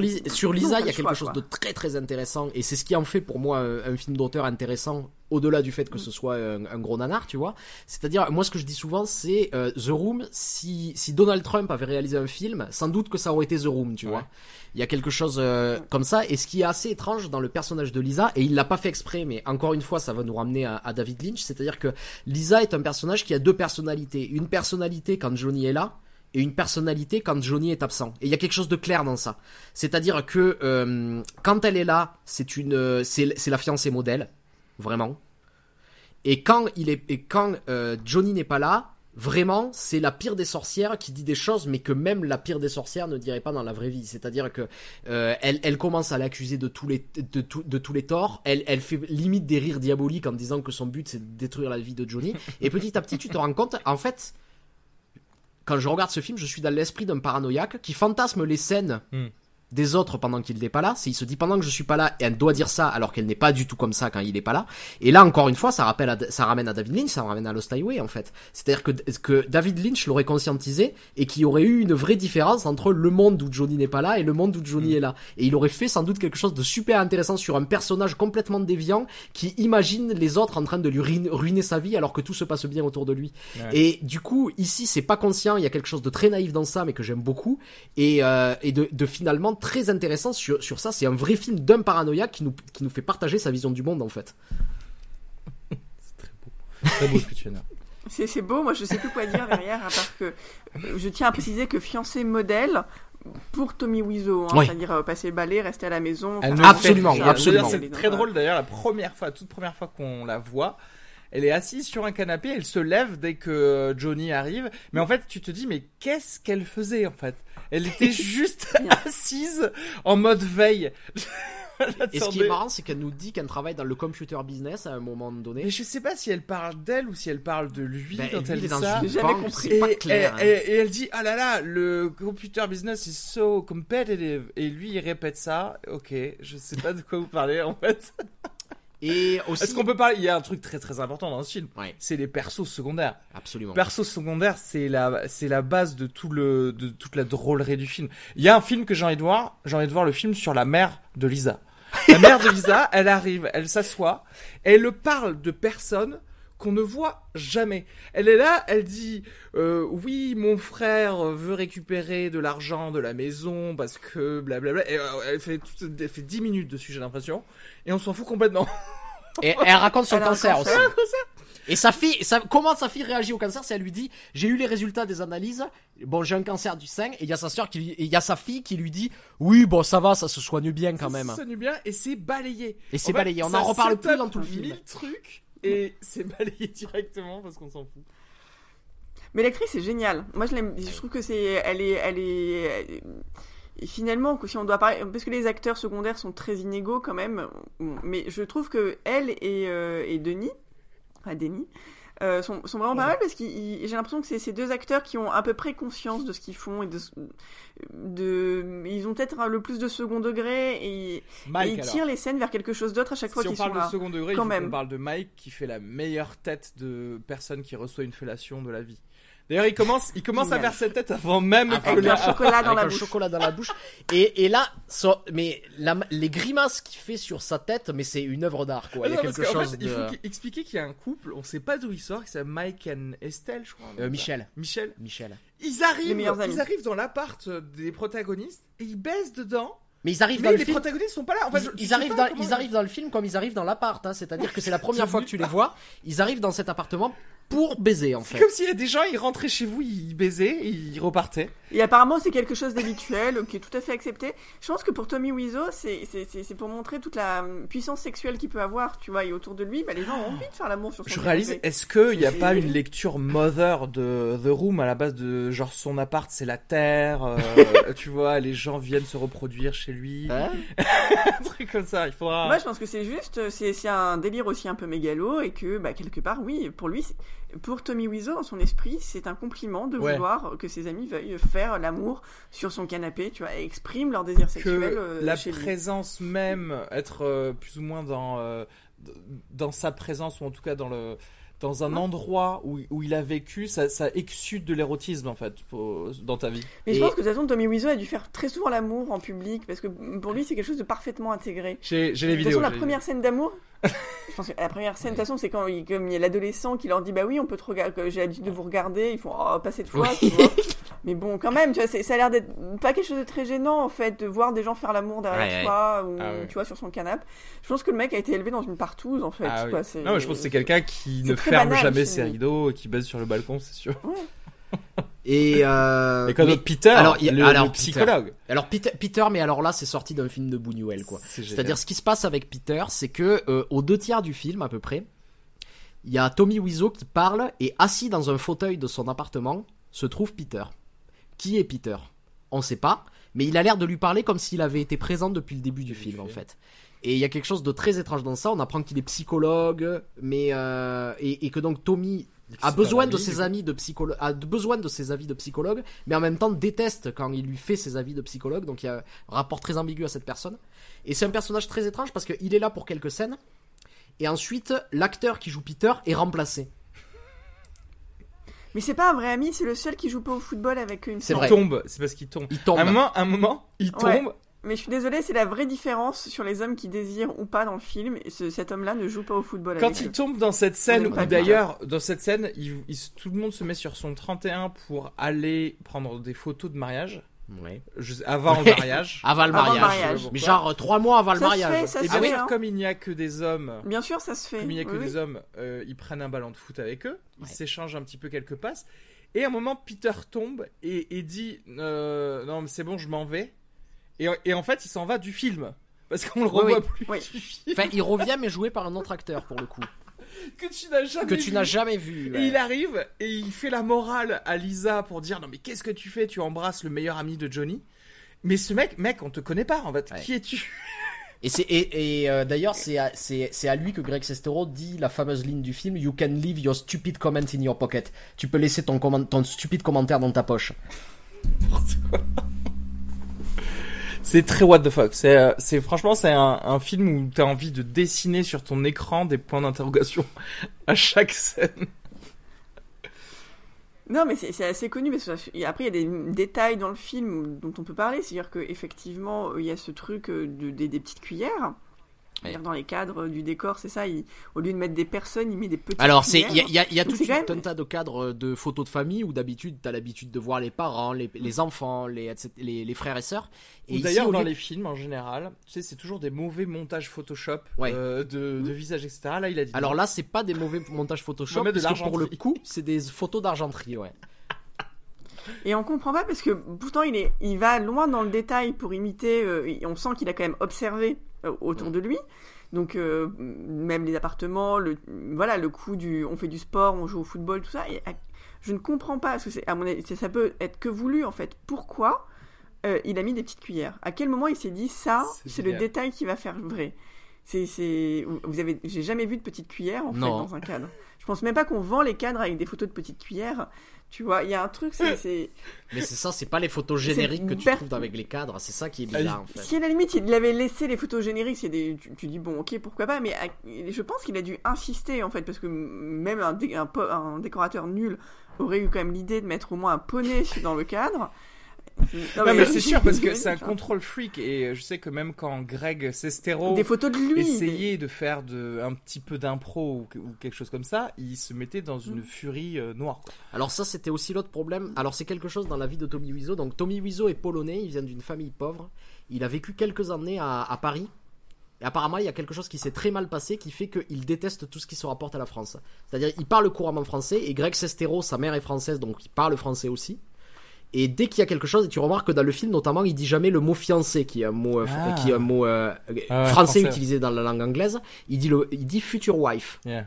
Lisa, il y a quelque choix, chose quoi. de très très intéressant et c'est ce qui en fait pour moi un, un film d'auteur intéressant au-delà du fait que ce soit un, un gros nanar, tu vois. C'est-à-dire, moi ce que je dis souvent, c'est euh, The Room, si, si Donald Trump avait réalisé un film, sans doute que ça aurait été The Room, tu Ouais. vois. Il y a quelque chose euh, comme ça et ce qui est assez étrange dans le personnage de Lisa, et il l'a pas fait exprès, mais encore une fois, ça va nous ramener à, à David Lynch, c'est-à-dire que Lisa est un personnage qui a deux personnalités. Une personnalité quand Johnny est là, et une personnalité quand Johnny est absent. Et il y a quelque chose de clair dans ça. C'est-à-dire que euh, quand elle est là, c'est une, euh, c'est la fiancée modèle, vraiment. Et quand il est, et quand euh, Johnny n'est pas là, vraiment, c'est la pire des sorcières qui dit des choses, mais que même la pire des sorcières ne dirait pas dans la vraie vie. C'est-à-dire que euh, elle, elle commence à l'accuser de tous les, de, tout- de tous les torts. Elle, elle fait limite des rires diaboliques en disant que son but c'est de détruire la vie de Johnny. Et petit à petit, tu te rends compte, en fait, quand je regarde ce film, je suis dans l'esprit d'un paranoïaque qui fantasme les scènes Hmm. Des autres pendant qu'il n'est pas là. C'est, il se dit pendant que je suis pas là, elle doit dire ça alors qu'elle n'est pas du tout comme ça quand il est pas là. Et là, encore une fois, ça rappelle, à- ça ramène à David Lynch, ça ramène à Lost Highway en fait. C'est-à-dire que, que David Lynch l'aurait conscientisé et qu'il y aurait eu une vraie différence entre le monde où Johnny n'est pas là et le monde où Johnny est là. Et il aurait fait sans doute quelque chose de super intéressant sur un personnage complètement déviant qui imagine les autres en train de lui ruiner, ruiner sa vie alors que tout se passe bien autour de lui. Ouais. Et du coup, ici, c'est pas conscient, il y a quelque chose de très naïf dans ça, mais que j'aime beaucoup, et, euh, et de, de finalement très intéressant sur, sur ça. C'est un vrai film d'un paranoïaque qui nous, qui nous fait partager sa vision du monde, en fait. Très beau ce que tu viens. [laughs] C'est c'est beau, moi je sais plus quoi dire derrière, à part que euh, je tiens à préciser que fiancé modèle, pour Tommy Wiseau, hein, c'est-à-dire euh, passer le balai, rester à la maison. Absolument, absolument. C'est très drôle d'ailleurs, la première fois, toute première fois qu'on la voit, elle est assise sur un canapé, elle se lève dès que euh, Johnny arrive, mais en fait tu te dis mais qu'est-ce qu'elle faisait en fait? Elle était [laughs] juste assise en mode veille. [laughs] Et ce qui est marrant, c'est qu'elle nous dit qu'elle travaille dans le computer business à un moment donné. Mais je sais pas si elle parle d'elle ou si elle parle de lui Ben, quand lui, elle dit ça. J'ai jamais compris. c'est pas Et, clair. et- hein. et- et elle dit ah là là le computer business is so competitive et lui il répète ça ok je sais pas de quoi vous parlez en fait [laughs] Et aussi. est-ce qu'on peut parler il y a un truc très très important dans ce film Ouais, c'est les persos secondaires absolument. persos secondaires c'est la c'est la base de tout le de toute la drôlerie du film il y a un film que j'ai envie de voir j'ai envie de voir le film sur la mère de Lisa la mère de Lisa elle arrive elle s'assoit elle parle de personnes qu'on ne voit jamais. Elle est là, elle dit euh, oui, mon frère veut récupérer de l'argent de la maison parce que blablabla. Et, euh, elle fait tout- elle fait 10 minutes dessus, j'ai l'impression, et on s'en fout complètement. [laughs] Et elle raconte son Elle cancer cancer. aussi. Et sa fille, sa- comment sa fille réagit au cancer, c'est elle lui dit, j'ai eu les résultats des analyses, bon j'ai un cancer du sein, et il y a sa sœur qui, il y a sa fille qui lui dit, oui bon ça va, ça se soigne bien quand même. Ça sonne bien et c'est balayé. Et c'est balayé, on en reparle plus dans tout le film. mille trucs c'est balayé directement parce qu'on s'en fout. Mais l'actrice est géniale. Moi, je trouve que c'est, elle est, elle est. finalement, si on doit parler, parce que les acteurs secondaires sont très inégaux quand même, mais je trouve que elle et, euh, et Denis, enfin Denis, euh, sont, sont vraiment pas mal parce que j'ai l'impression que c'est ces deux acteurs qui ont à peu près conscience de ce qu'ils font et de, de, ils ont peut-être le plus de second degré et, et Mike ils alors. tirent les scènes vers quelque chose d'autre à chaque fois si on qu'ils sont parle de là. second degré, Quand même. parle de Mike qui fait la meilleure tête de personne qui reçoit une fellation de la vie. D'ailleurs, il commence, il commence à faire cette tête avant même Avant que Avec le- un chocolat dans avec la un bouche. chocolat dans la bouche. Et, et là, ça- mais la- les grimaces qu'il fait sur sa tête, mais c'est une œuvre d'art quoi. Il y a Non, parce quelque chose fait, de. il faut expliquer qu'il y a un couple, on sait pas d'où il sort, qui s'appelle Mike and Estelle, je crois. Euh, Michel. Michel. Michel. Ils Les arrivent, meilleurs amis. ils arrivent dans l'appart des protagonistes et ils baissent dedans. Mais ils arrivent Mais dans le les film. protagonistes sont pas là. En fait, ils, arrivent pas dans, ils arrivent dans le film comme ils arrivent dans l'appart, hein. c'est-à-dire que c'est la première fois que tu les vois. Ils arrivent dans cet appartement pour baiser en C'est fait. comme s'il y a des gens, ils rentraient chez vous, ils baisaient, ils repartaient. Et apparemment, c'est quelque chose d'habituel, qui est tout à fait accepté. Je pense que pour Tommy Wiseau, c'est c'est- c'est- c'est pour montrer toute la hum, puissance sexuelle qu'il peut avoir, tu vois, et autour de lui, bah, les gens ont envie de faire l'amour sur son Je réalise, est-ce qu'il n'y a pas une lecture mother de The Room à la base de genre son appart c'est la terre, euh, [laughs] tu vois, les gens viennent se reproduire chez lui, Hein [laughs] un truc comme ça, il faudra... Moi, je pense que c'est juste, c'est c'est un délire aussi un peu mégalo, et que, bah, quelque part, oui, pour lui, c'est- pour Tommy Wiseau, dans son esprit, c'est un compliment de Ouais. vouloir que ses amis veuillent faire l'amour sur son canapé, tu vois, et expriment leur désir sexuel que euh, la chez lui. présence même, être euh, plus ou moins dans, euh, dans sa présence, ou en tout cas dans, le, dans un endroit où, où il a vécu, ça, ça exude de l'érotisme en fait pour- dans ta vie. Mais je Et- pense que de toute façon, Tommy Wiseau a dû faire très souvent l'amour en public, parce que pour lui, c'est quelque chose de parfaitement intégré. J'ai les De toute vidéos. façon, la première scène d'amour, je pense que la première scène, de toute façon, c'est quand il, comme il y a l'adolescent qui leur dit Bah oui, on peut te regarder, que j'ai l'habitude de vous regarder. Ils font Oh, pas cette fois, tu vois. Mais bon, quand même, tu vois, ça a l'air d'être pas quelque chose de très gênant, en fait, de voir des gens faire l'amour derrière Ouais, ouais. soi, ou Ah ouais. tu vois, sur son canapé. Je pense que le mec a été élevé dans une partouze, en fait. Ah quoi, Non, mais je pense que c'est quelqu'un qui ne ferme banal jamais ses rideaux et qui baise sur le balcon, c'est sûr. [laughs] Et, euh, Et comme mais- Peter, alors, le, alors, le Peter. psychologue. alors Peter, Peter, mais alors là, c'est sorti d'un film de Buñuel, quoi. C'est-à-dire, ce qui se passe avec Peter, c'est que euh, aux deux tiers du film, à peu près, il y a Tommy Wiseau qui parle et assis dans un fauteuil de son appartement se trouve Peter. Qui est Peter? On sait pas, mais il a l'air de lui parler comme s'il avait été présent depuis le début du film, en fait. Et il y a quelque chose de très étrange dans ça. On apprend qu'il est psychologue, mais euh, et, et que donc Tommy a besoin de ses amis de psychologue, a besoin de ses avis de psychologue, mais en même temps déteste quand il lui fait ses avis de psychologue. Donc il y a un rapport très ambigu à cette personne. Et c'est un personnage très étrange parce qu'il est là pour quelques scènes. Et ensuite, l'acteur qui joue Peter est remplacé. Mais c'est pas un vrai ami, c'est le seul qui joue pas au football avec une C'est Il vrai. tombe, c'est parce qu'il tombe. Il tombe. Un moment, un moment, il Ouais. tombe. Mais je suis désolée, c'est la vraie différence sur les hommes qui désirent ou pas dans le film. Et ce- cet homme-là ne joue pas au football Quand avec il eux. tombe dans cette scène, pas d'ailleurs, dans cette scène, il- il- tout le monde se met sur son 31 pour aller prendre des photos de mariage, Ouais. je- [laughs] avant le mariage. Avant le Avant mariage. Mais genre euh, trois mois avant le Ça se mariage. fait, ça Et se bien fait, sûr, hein. comme il n'y a que des hommes, Bien sûr, ça se fait. comme il n'y a que Oui, des oui. hommes, euh, ils prennent un ballon de foot avec eux, ils Ouais. s'échangent un petit peu quelques passes. Et à un moment, Peter tombe et, et dit euh, Non, mais c'est bon, je m'en vais. Et, et en fait, il s'en va du film. Parce qu'on le revoit oui. plus Oui. du film. Enfin, il revient mais joué par un autre acteur pour le coup. [laughs] Que tu n'as jamais Que tu vu. n'as jamais vu. Et il arrive et il fait la morale à Lisa pour dire non mais qu'est-ce que tu fais? Tu embrasses le meilleur ami de Johnny. Mais ce mec, mec, on te connaît pas en fait. Ouais. Qui es-tu? [laughs] Et, c'est, et, et, euh, d'ailleurs, c'est à, c'est, c'est à lui que Greg Sestero dit la fameuse ligne du film You can leave your stupid comment in your pocket. Tu peux laisser ton, comment- ton stupide commentaire dans ta poche. C'est très what the fuck. C'est, euh, c'est franchement, c'est un, un film où t'as envie de dessiner sur ton écran des points d'interrogation [laughs] à chaque scène. Non, mais c'est c'est assez connu parce que après il y a des détails dans le film dont on peut parler, c'est-à-dire que effectivement il y a ce truc euh, de, des, des petites cuillères. C'est-à-dire Dans les cadres du décor, c'est ça. il- au lieu de mettre des personnes, il met des petites. Alors, il y a, y y tout un même- tas de cadres de photos de famille où d'habitude, t'as l'habitude de voir les parents, les, les enfants, les, etc., les, les frères et sœurs. Et d'ailleurs dans lieu- les films en général, tu sais, c'est toujours des mauvais montages Photoshop Ouais. euh, de, de visage, etc. Là, il a dit. Alors là, c'est pas des mauvais montages Photoshop, parce que pour le coup, c'est des photos d'argenterie, ouais. Et on comprend pas parce que pourtant il est, il va loin dans le détail pour imiter. euh, on sent qu'il a quand même observé euh, autour de lui. Donc euh, même les appartements, le voilà le coup du, on fait du sport, on joue au football, tout ça. Et, euh, je ne comprends pas parce que c'est à mon avis, ça peut être que voulu en fait. Pourquoi euh, il a mis des petites cuillères? À quel moment il s'est dit ça C'est le détail qui va faire vrai? C'est vous avez j'ai jamais vu de petites cuillères en fait dans un cadre. Je pense même pas qu'on vend les cadres avec des photos de petites cuillères. Tu vois, il y a un truc, c'est- c'est Mais c'est ça, c'est pas les photos génériques que tu trouves avec les cadres, c'est ça qui est Ah, bizarre en fait. Si à la limite il avait laissé les photos génériques, c'est des, tu, tu dis bon ok pourquoi pas, mais à- je pense qu'il a dû insister en fait parce que même un, dé- un, po- un décorateur nul aurait eu quand même l'idée de mettre au moins un poney [laughs] dans le cadre. Non, mais, c'est sûr parce que c'est un [laughs] contrôle freak et je sais que même quand Greg Sestero Des photos de lui. essayait de faire de, un petit peu d'impro ou, que- ou quelque chose comme ça, il se mettait dans une furie euh, noire. quoi. Alors ça, c'était aussi l'autre problème. Alors c'est quelque chose dans la vie de Tommy Wiseau. Donc Tommy Wiseau est polonais, il vient d'une famille pauvre. Il a vécu quelques années à, à Paris. Et apparemment, il y a quelque chose qui s'est très mal passé qui fait qu'il déteste tout ce qui se rapporte à la France. C'est-à-dire, il parle couramment français et Greg Sestero, sa mère est française, donc il parle français aussi. Et dès qu'il y a quelque chose, et tu remarques que dans le film notamment, il dit jamais le mot fiancé, qui est un mot, euh, Ah. qui est un mot euh, Ah français français. utilisé dans la langue anglaise. Il dit le, il dit future wife Yeah.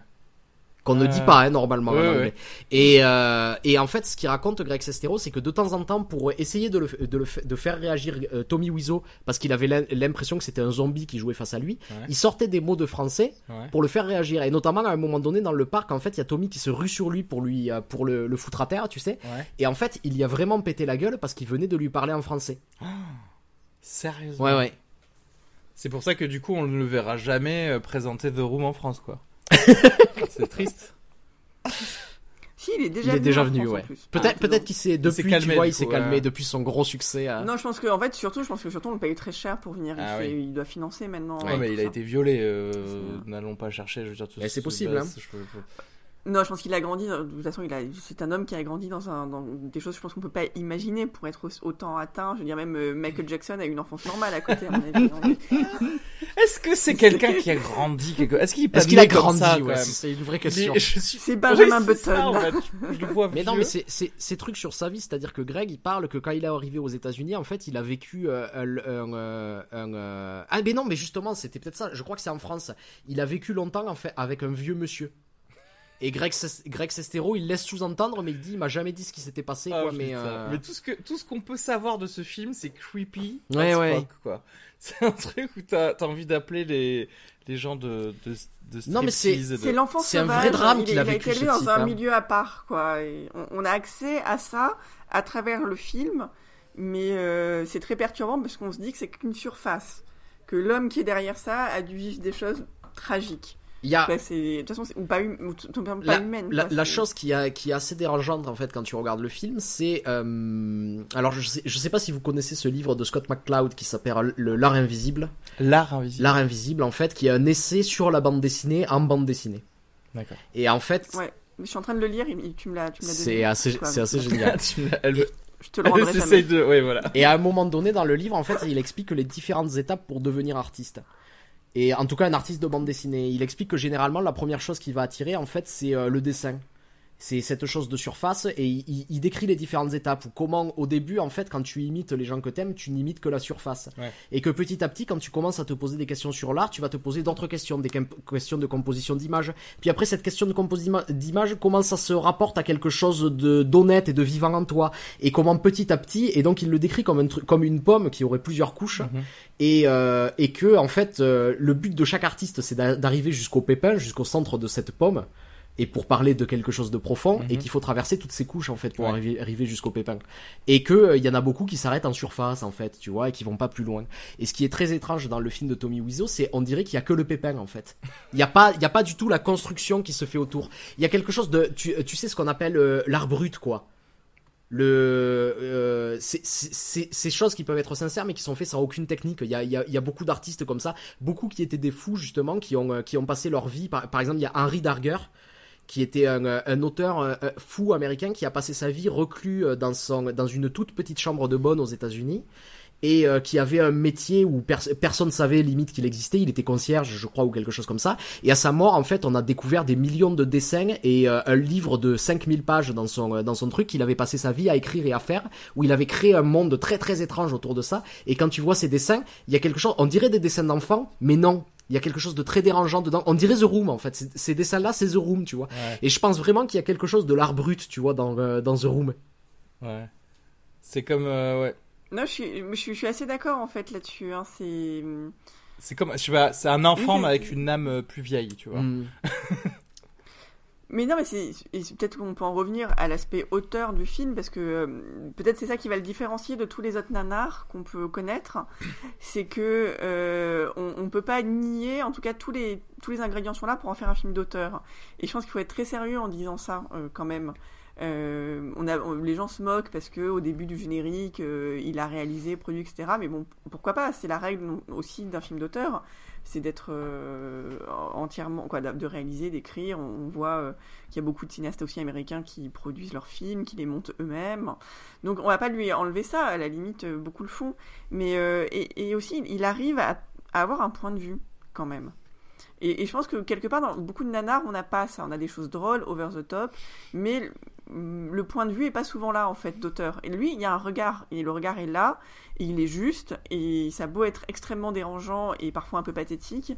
Qu'on ne dit pas hein, normalement Ouais, en ouais. anglais. Et, euh, et en fait, ce qu'il raconte Greg Sestero, c'est que de temps en temps, pour essayer de, le, de, le, fa- de faire réagir euh, Tommy Wiseau, parce qu'il avait l'im- l'impression que c'était un zombie qui jouait face à lui, Ouais. il sortait des mots de français pour le faire réagir. Et notamment à un moment donné dans le parc, en fait, il y a Tommy qui se rue sur lui pour lui euh, pour le, le foutre à terre, tu sais. Et en fait, il y a vraiment pété la gueule parce qu'il venait de lui parler en français. Sérieusement. Ouais, ouais. C'est pour ça que du coup, on ne le verra jamais euh, présenter The Room en France, quoi. [laughs] c'est triste. Si il est déjà Il est venu déjà en venu, ouais. Peut-être Ah, peut-être qu'il s'est depuis, calmé, tu vois, il s'est calmé ouais. depuis son gros succès. euh. Non, je pense que en fait surtout, je pense que surtout on le paye très cher pour venir. Ah il, fait- oui. il doit financer maintenant. Ouais, mais il a ça. été violé. euh, N'allons pas chercher, je veux dire. Tout c'est ce- possible, hein. je peux- je- Non, je pense qu'il a grandi. De toute façon, il a. C'est un homme qui a grandi dans un dans des choses. Je pense qu'on peut pas imaginer pour être au- autant atteint. Je veux dire, même euh, Michael Jackson a eu une enfance normale à côté. Avis. [laughs] Est-ce que c'est quelqu'un qui a grandi quelque... Est-ce qu'il est pas Est-ce qu'il a grandi ça, ouais, C'est une vraie question. Suis- C'est Benjamin Oui, c'est ça, Button. en fait. Je le vois Mais non, mais c'est c'est- ces trucs sur sa vie, c'est-à-dire que Greg, il parle que quand il est arrivé aux États-Unis, en fait, il a vécu euh, un, un, euh, un, euh, ah mais non, mais justement, c'était peut-être ça. Je crois que c'est en France. Il a vécu longtemps en fait avec un vieux monsieur. Et Greg, Greg Sestero, il laisse sous-entendre, mais il dit, il m'a jamais dit ce qui s'était passé, Ah, quoi. putain. Mais, euh, Mais tout ce que tout ce qu'on peut savoir de ce film, c'est creepy. Ouais, ouais. fuck, quoi. [laughs] C'est un truc où t'as as envie d'appeler les les gens de de, de Non, mais c'est- de- C'est l'enfant C'est un vrai drame il, qu'il il a a vécu, été élevé dans type, un hein. milieu à part, quoi. Et on, on a accès à ça à travers le film, mais euh, c'est très perturbant parce qu'on se dit que c'est qu'une surface, que l'homme qui est derrière ça a dû vivre des choses tragiques. Il y a, Ouais, c'est de toute façon c'est ou pas, hum- ou tout simplement la, pas humaine. la, quoi, la c'est- chose qui, a, qui est assez dérangeante en fait quand tu regardes le film, c'est euh, alors je sais, je sais pas si vous connaissez ce livre de Scott McCloud qui s'appelle le l'art invisible. l'art invisible. L'art invisible en fait, qui est un essai sur la bande dessinée en bande dessinée. D'accord. Et en fait, Ouais, mais je suis en train de le lire. il- tu me l'as, tu me l'as c'est assez, Quoi, c'est assez génial. [laughs] Elle, Je te le rendrai de ouais voilà. Et à un moment donné dans le livre, en fait, il explique les différentes étapes pour devenir artiste. Et en tout cas, un artiste de bande dessinée. Il explique que généralement, la première chose qui va attirer, en fait, c'est euh, le dessin. C'est cette chose de surface et il, il- il décrit les différentes étapes ou comment au début en fait quand tu imites les gens que t'aimes tu n'imites que la surface. Ouais. et que petit à petit quand tu commences à te poser des questions sur l'art tu vas te poser d'autres questions des questions de composition d'image. Puis après cette question de composition d'image comment ça se rapporte à quelque chose de d'honnête et de vivant en toi? Et comment petit à petit et donc il le décrit comme un truc comme une pomme qui aurait plusieurs couches. Mhm. et euh, et que en fait euh, le but de chaque artiste c'est d'a- d'arriver jusqu'au pépin jusqu'au centre de cette pomme et pour parler de quelque chose de profond et Mhm. qu'il faut traverser toutes ces couches en fait pour Ouais. arriver, arriver jusqu'au pépin. Et que euh, il y en a beaucoup qui s'arrêtent en surface en fait tu vois et qui vont pas plus loin. Et ce qui est très étrange dans le film de Tommy Wiseau c'est on dirait qu'il y a que le pépin en fait. Il y a pas il y a pas du tout la construction qui se fait autour. Il y a quelque chose de tu, tu sais ce qu'on appelle euh, l'art brut quoi. Le euh, c'est ces choses qui peuvent être sincères mais qui sont faites sans aucune technique. Il y a, il y a, il y a beaucoup d'artistes comme ça beaucoup qui étaient des fous justement qui ont euh, qui ont passé leur vie. Par, par exemple il y a Henry Darger qui était un, euh, un auteur euh, euh, fou américain qui a passé sa vie reclus dans son dans une toute petite chambre de bonne aux États-Unis et qui avait un métier où pers- personne savait limite qu'il existait. Il était concierge, je crois, ou quelque chose comme ça. Et à sa mort, en fait, on a découvert des millions de dessins et un livre de 5000 pages dans son, dans son truc qu'il avait passé sa vie à écrire et à faire, où il avait créé un monde très très étrange autour de ça. Et quand tu vois ces dessins, il y a quelque chose, on dirait des dessins d'enfants, mais non. Il y a quelque chose de très dérangeant dedans. On dirait The Room, en fait. Ces- dessins-là, c'est The Room, tu vois. Ouais. Et je pense vraiment qu'il y a quelque chose de l'art brut, tu vois, dans, euh, dans The Room. Ouais. C'est comme, euh, ouais. Non, je suis, je suis, je suis assez d'accord en fait là-dessus. Hein. C'est. C'est comme, je sais pas, c'est un enfant mais avec une âme euh, plus vieille, tu vois. Mm. [laughs] Mais non, mais c'est peut-être qu'on peut en revenir à l'aspect auteur du film parce que euh, peut-être c'est ça qui va le différencier de tous les autres nanars qu'on peut connaître, c'est que euh, on, on peut pas nier, en tout cas tous les tous les ingrédients sont là pour en faire un film d'auteur. Et je pense qu'il faut être très sérieux en disant ça euh, quand même. Euh, on a, on- les gens se moquent parce que au début du générique, euh, il a réalisé, produit, etc. Mais bon, pourquoi pas? C'est la règle aussi d'un film d'auteur, c'est d'être euh, entièrement, quoi, de réaliser, d'écrire. On, voit euh, qu'il y a beaucoup de cinéastes aussi américains qui produisent leurs films, qui les montent eux-mêmes. Donc on va pas lui enlever ça. À la limite, euh, beaucoup le font. Mais et, aussi, il arrive à avoir un point de vue quand même. Et, et je pense que quelque part, dans beaucoup de nanars, on n'a pas ça. On a des choses drôles, over the top, mais le- le point de vue est pas souvent là en fait d'auteur. Et lui, il y a un regard, et le regard est là, et il est juste, et ça a beau être extrêmement dérangeant et parfois un peu pathétique.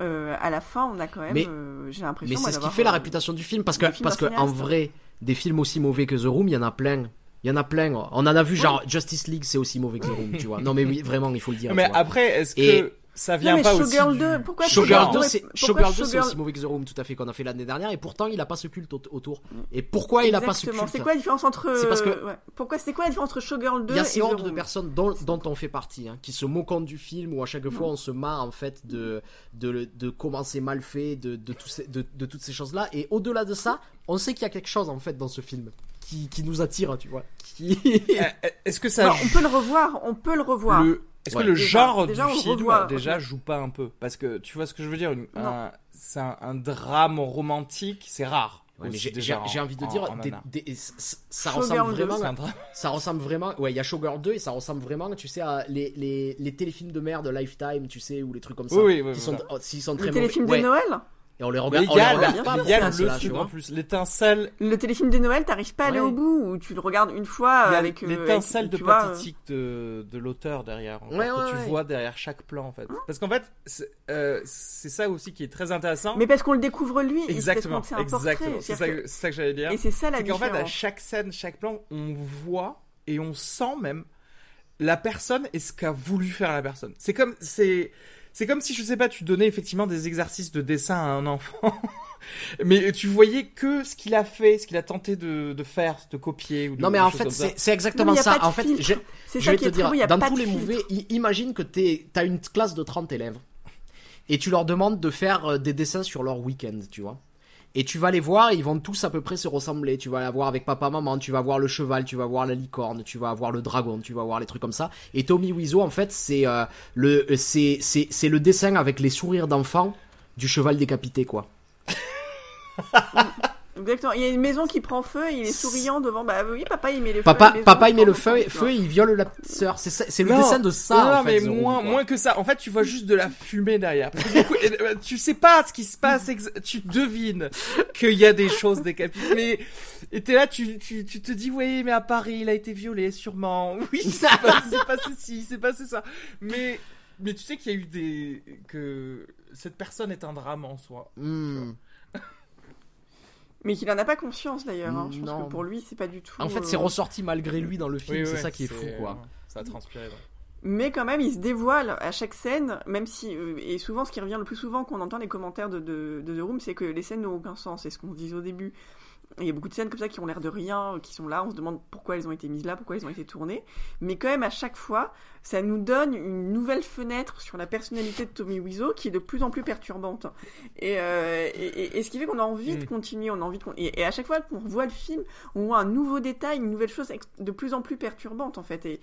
euh, à la fin, on a quand même, Mais- euh, j'ai l'impression. Mais c'est ce qui fait la euh, réputation du film parce que parce que en vrai des films aussi mauvais que The Room il y en a plein il y en a plein on en a vu genre Justice League c'est aussi mauvais que The Room tu vois non mais oui vraiment il faut le dire mais après, est-ce que ça Non, vient mais pas aussi Showgirl du... 2, pourquoi Showgirl Showgirl 2 2 c'est pourquoi Showgirl 2 c'est Showgirl- aussi mauvais que The Room tout à fait qu'on a fait l'année dernière et pourtant il a pas ce culte aut- autour et pourquoi il a pas ce culte? C'est quoi la différence entre C'est parce que- euh, ouais. pourquoi c'est quoi la différence entre Showgirl 2 il y a ces The hordes de personnes dont, dont on fait partie, hein, qui se moquent du film, où à chaque fois on se marre en fait de, de, de comment c'est mal fait, de, de, tous ces- de, de toutes ces choses-là. Et au-delà de ça, on sait qu'il y a quelque chose en fait dans ce film qui, qui nous attire, tu vois. Qui... [laughs] Euh, Est-ce que ça Alors, on peut le revoir, on peut le revoir. le... Est-ce Ouais. que le Déjà- genre déjà, du film revoit- déjà joue pas un peu Parce que tu vois ce que je veux dire une- Non. un- C'est un, un drame romantique, c'est rare. Ouais, j'ai- envie de en- dire, en des- des- ça ressemble 2, vraiment, ça ressemble vraiment, ouais, il y a Showgirl 2 et ça ressemble vraiment, tu sais, à les, les, les téléfilms de merde de Lifetime, tu sais, ou les trucs comme ça, Oui, oui, oui, qui sont, voilà. oh, s'ils sont très téléfilm mauvais. de Ouais. Noël Et on les Mais regarde, on les a, regarde pas il y a le truc en plus, l'étincelle, Le téléfilm de Noël, t'arrives pas à aller Ouais. au bout ou tu le regardes une fois avec euh, l'étincelle de euh, pathétique de, de l'auteur derrière, que ouais, tu vois derrière chaque plan en fait. Parce qu'en fait, c'est euh, c'est ça aussi qui est très intéressant. Mais parce qu'on le découvre lui, Exactement, exactement. C'est ça, que- j'allais dire. Et c'est ça la C'est qu'en fait, à différence. chaque scène, chaque plan, on voit et on sent même la personne et ce qu'a voulu faire la personne. C'est comme, c'est, c'est comme si, je sais pas, tu donnais effectivement des exercices de dessin à un enfant, [laughs] mais tu voyais que ce qu'il a fait, ce qu'il a tenté de, de faire, de copier ou de Non mais en fait c'est Non, exactement ça. En fait, je, C'est je ça vais te dire, dans tous les filtre. mauvais, i- imagine que t'es, t'as une classe de 30 élèves et tu leur demandes de faire euh, des dessins sur leur week-end, tu vois. Et tu vas les voir, ils vont tous à peu près se ressembler. Tu vas la voir avec papa, maman, tu vas voir le cheval, tu vas voir la licorne, tu vas voir le dragon, tu vas voir les trucs comme ça. Et Tommy Wiseau, en fait, c'est euh, le, c'est, c'est, c'est le dessin avec les sourires d'enfant du cheval décapité, quoi. [laughs] Exactement. Il y a une maison qui prend feu et il est souriant devant. Bah oui, papa il met le feu. Papa, maison papa il met le feu, feu il viole la petite sœur. C'est le dessin de ça. non, en fait, mais moins, quoi. moins que ça. En fait, tu vois juste de la fumée derrière. Parce que du coup, euh, tu sais pas ce qui se passe. Tu devines qu'il y a des choses décapitées. Mais et t'es là, tu, tu, tu te dis, oui, mais à Paris, il a été violé, sûrement. [laughs] Oui, c'est pas- c'est passé ci, c'est passé ça. Mais, mais tu sais qu'il y a eu des que cette personne est un drame en soi. Hmm. Mais qu'il en a pas conscience d'ailleurs. hein. Je pense Non. que pour lui c'est pas du tout. En fait, euh, c'est ressorti malgré lui dans le film. Oui, c'est ouais, ça qui est fou, quoi. Ça a transpiré. donc. Mais quand même, il se dévoile à chaque scène, même si euh, et souvent, ce qui revient le plus souvent quand on entend les commentaires de, de, de The Room, c'est que les scènes n'ont aucun sens. C'est ce qu'on se disait au début. Il y a beaucoup de scènes comme ça qui ont l'air de rien, qui sont là. On se demande pourquoi elles ont été mises là, pourquoi elles ont été tournées. Mais quand même, à chaque fois, ça nous donne une nouvelle fenêtre sur la personnalité de Tommy Wiseau qui est de plus en plus perturbante. Et, euh, et, ce qui fait qu'on a envie de Mm. continuer, on a envie de et, et à chaque fois qu'on revoit le film, on voit un nouveau détail, une nouvelle chose de plus en plus perturbante en fait. Et,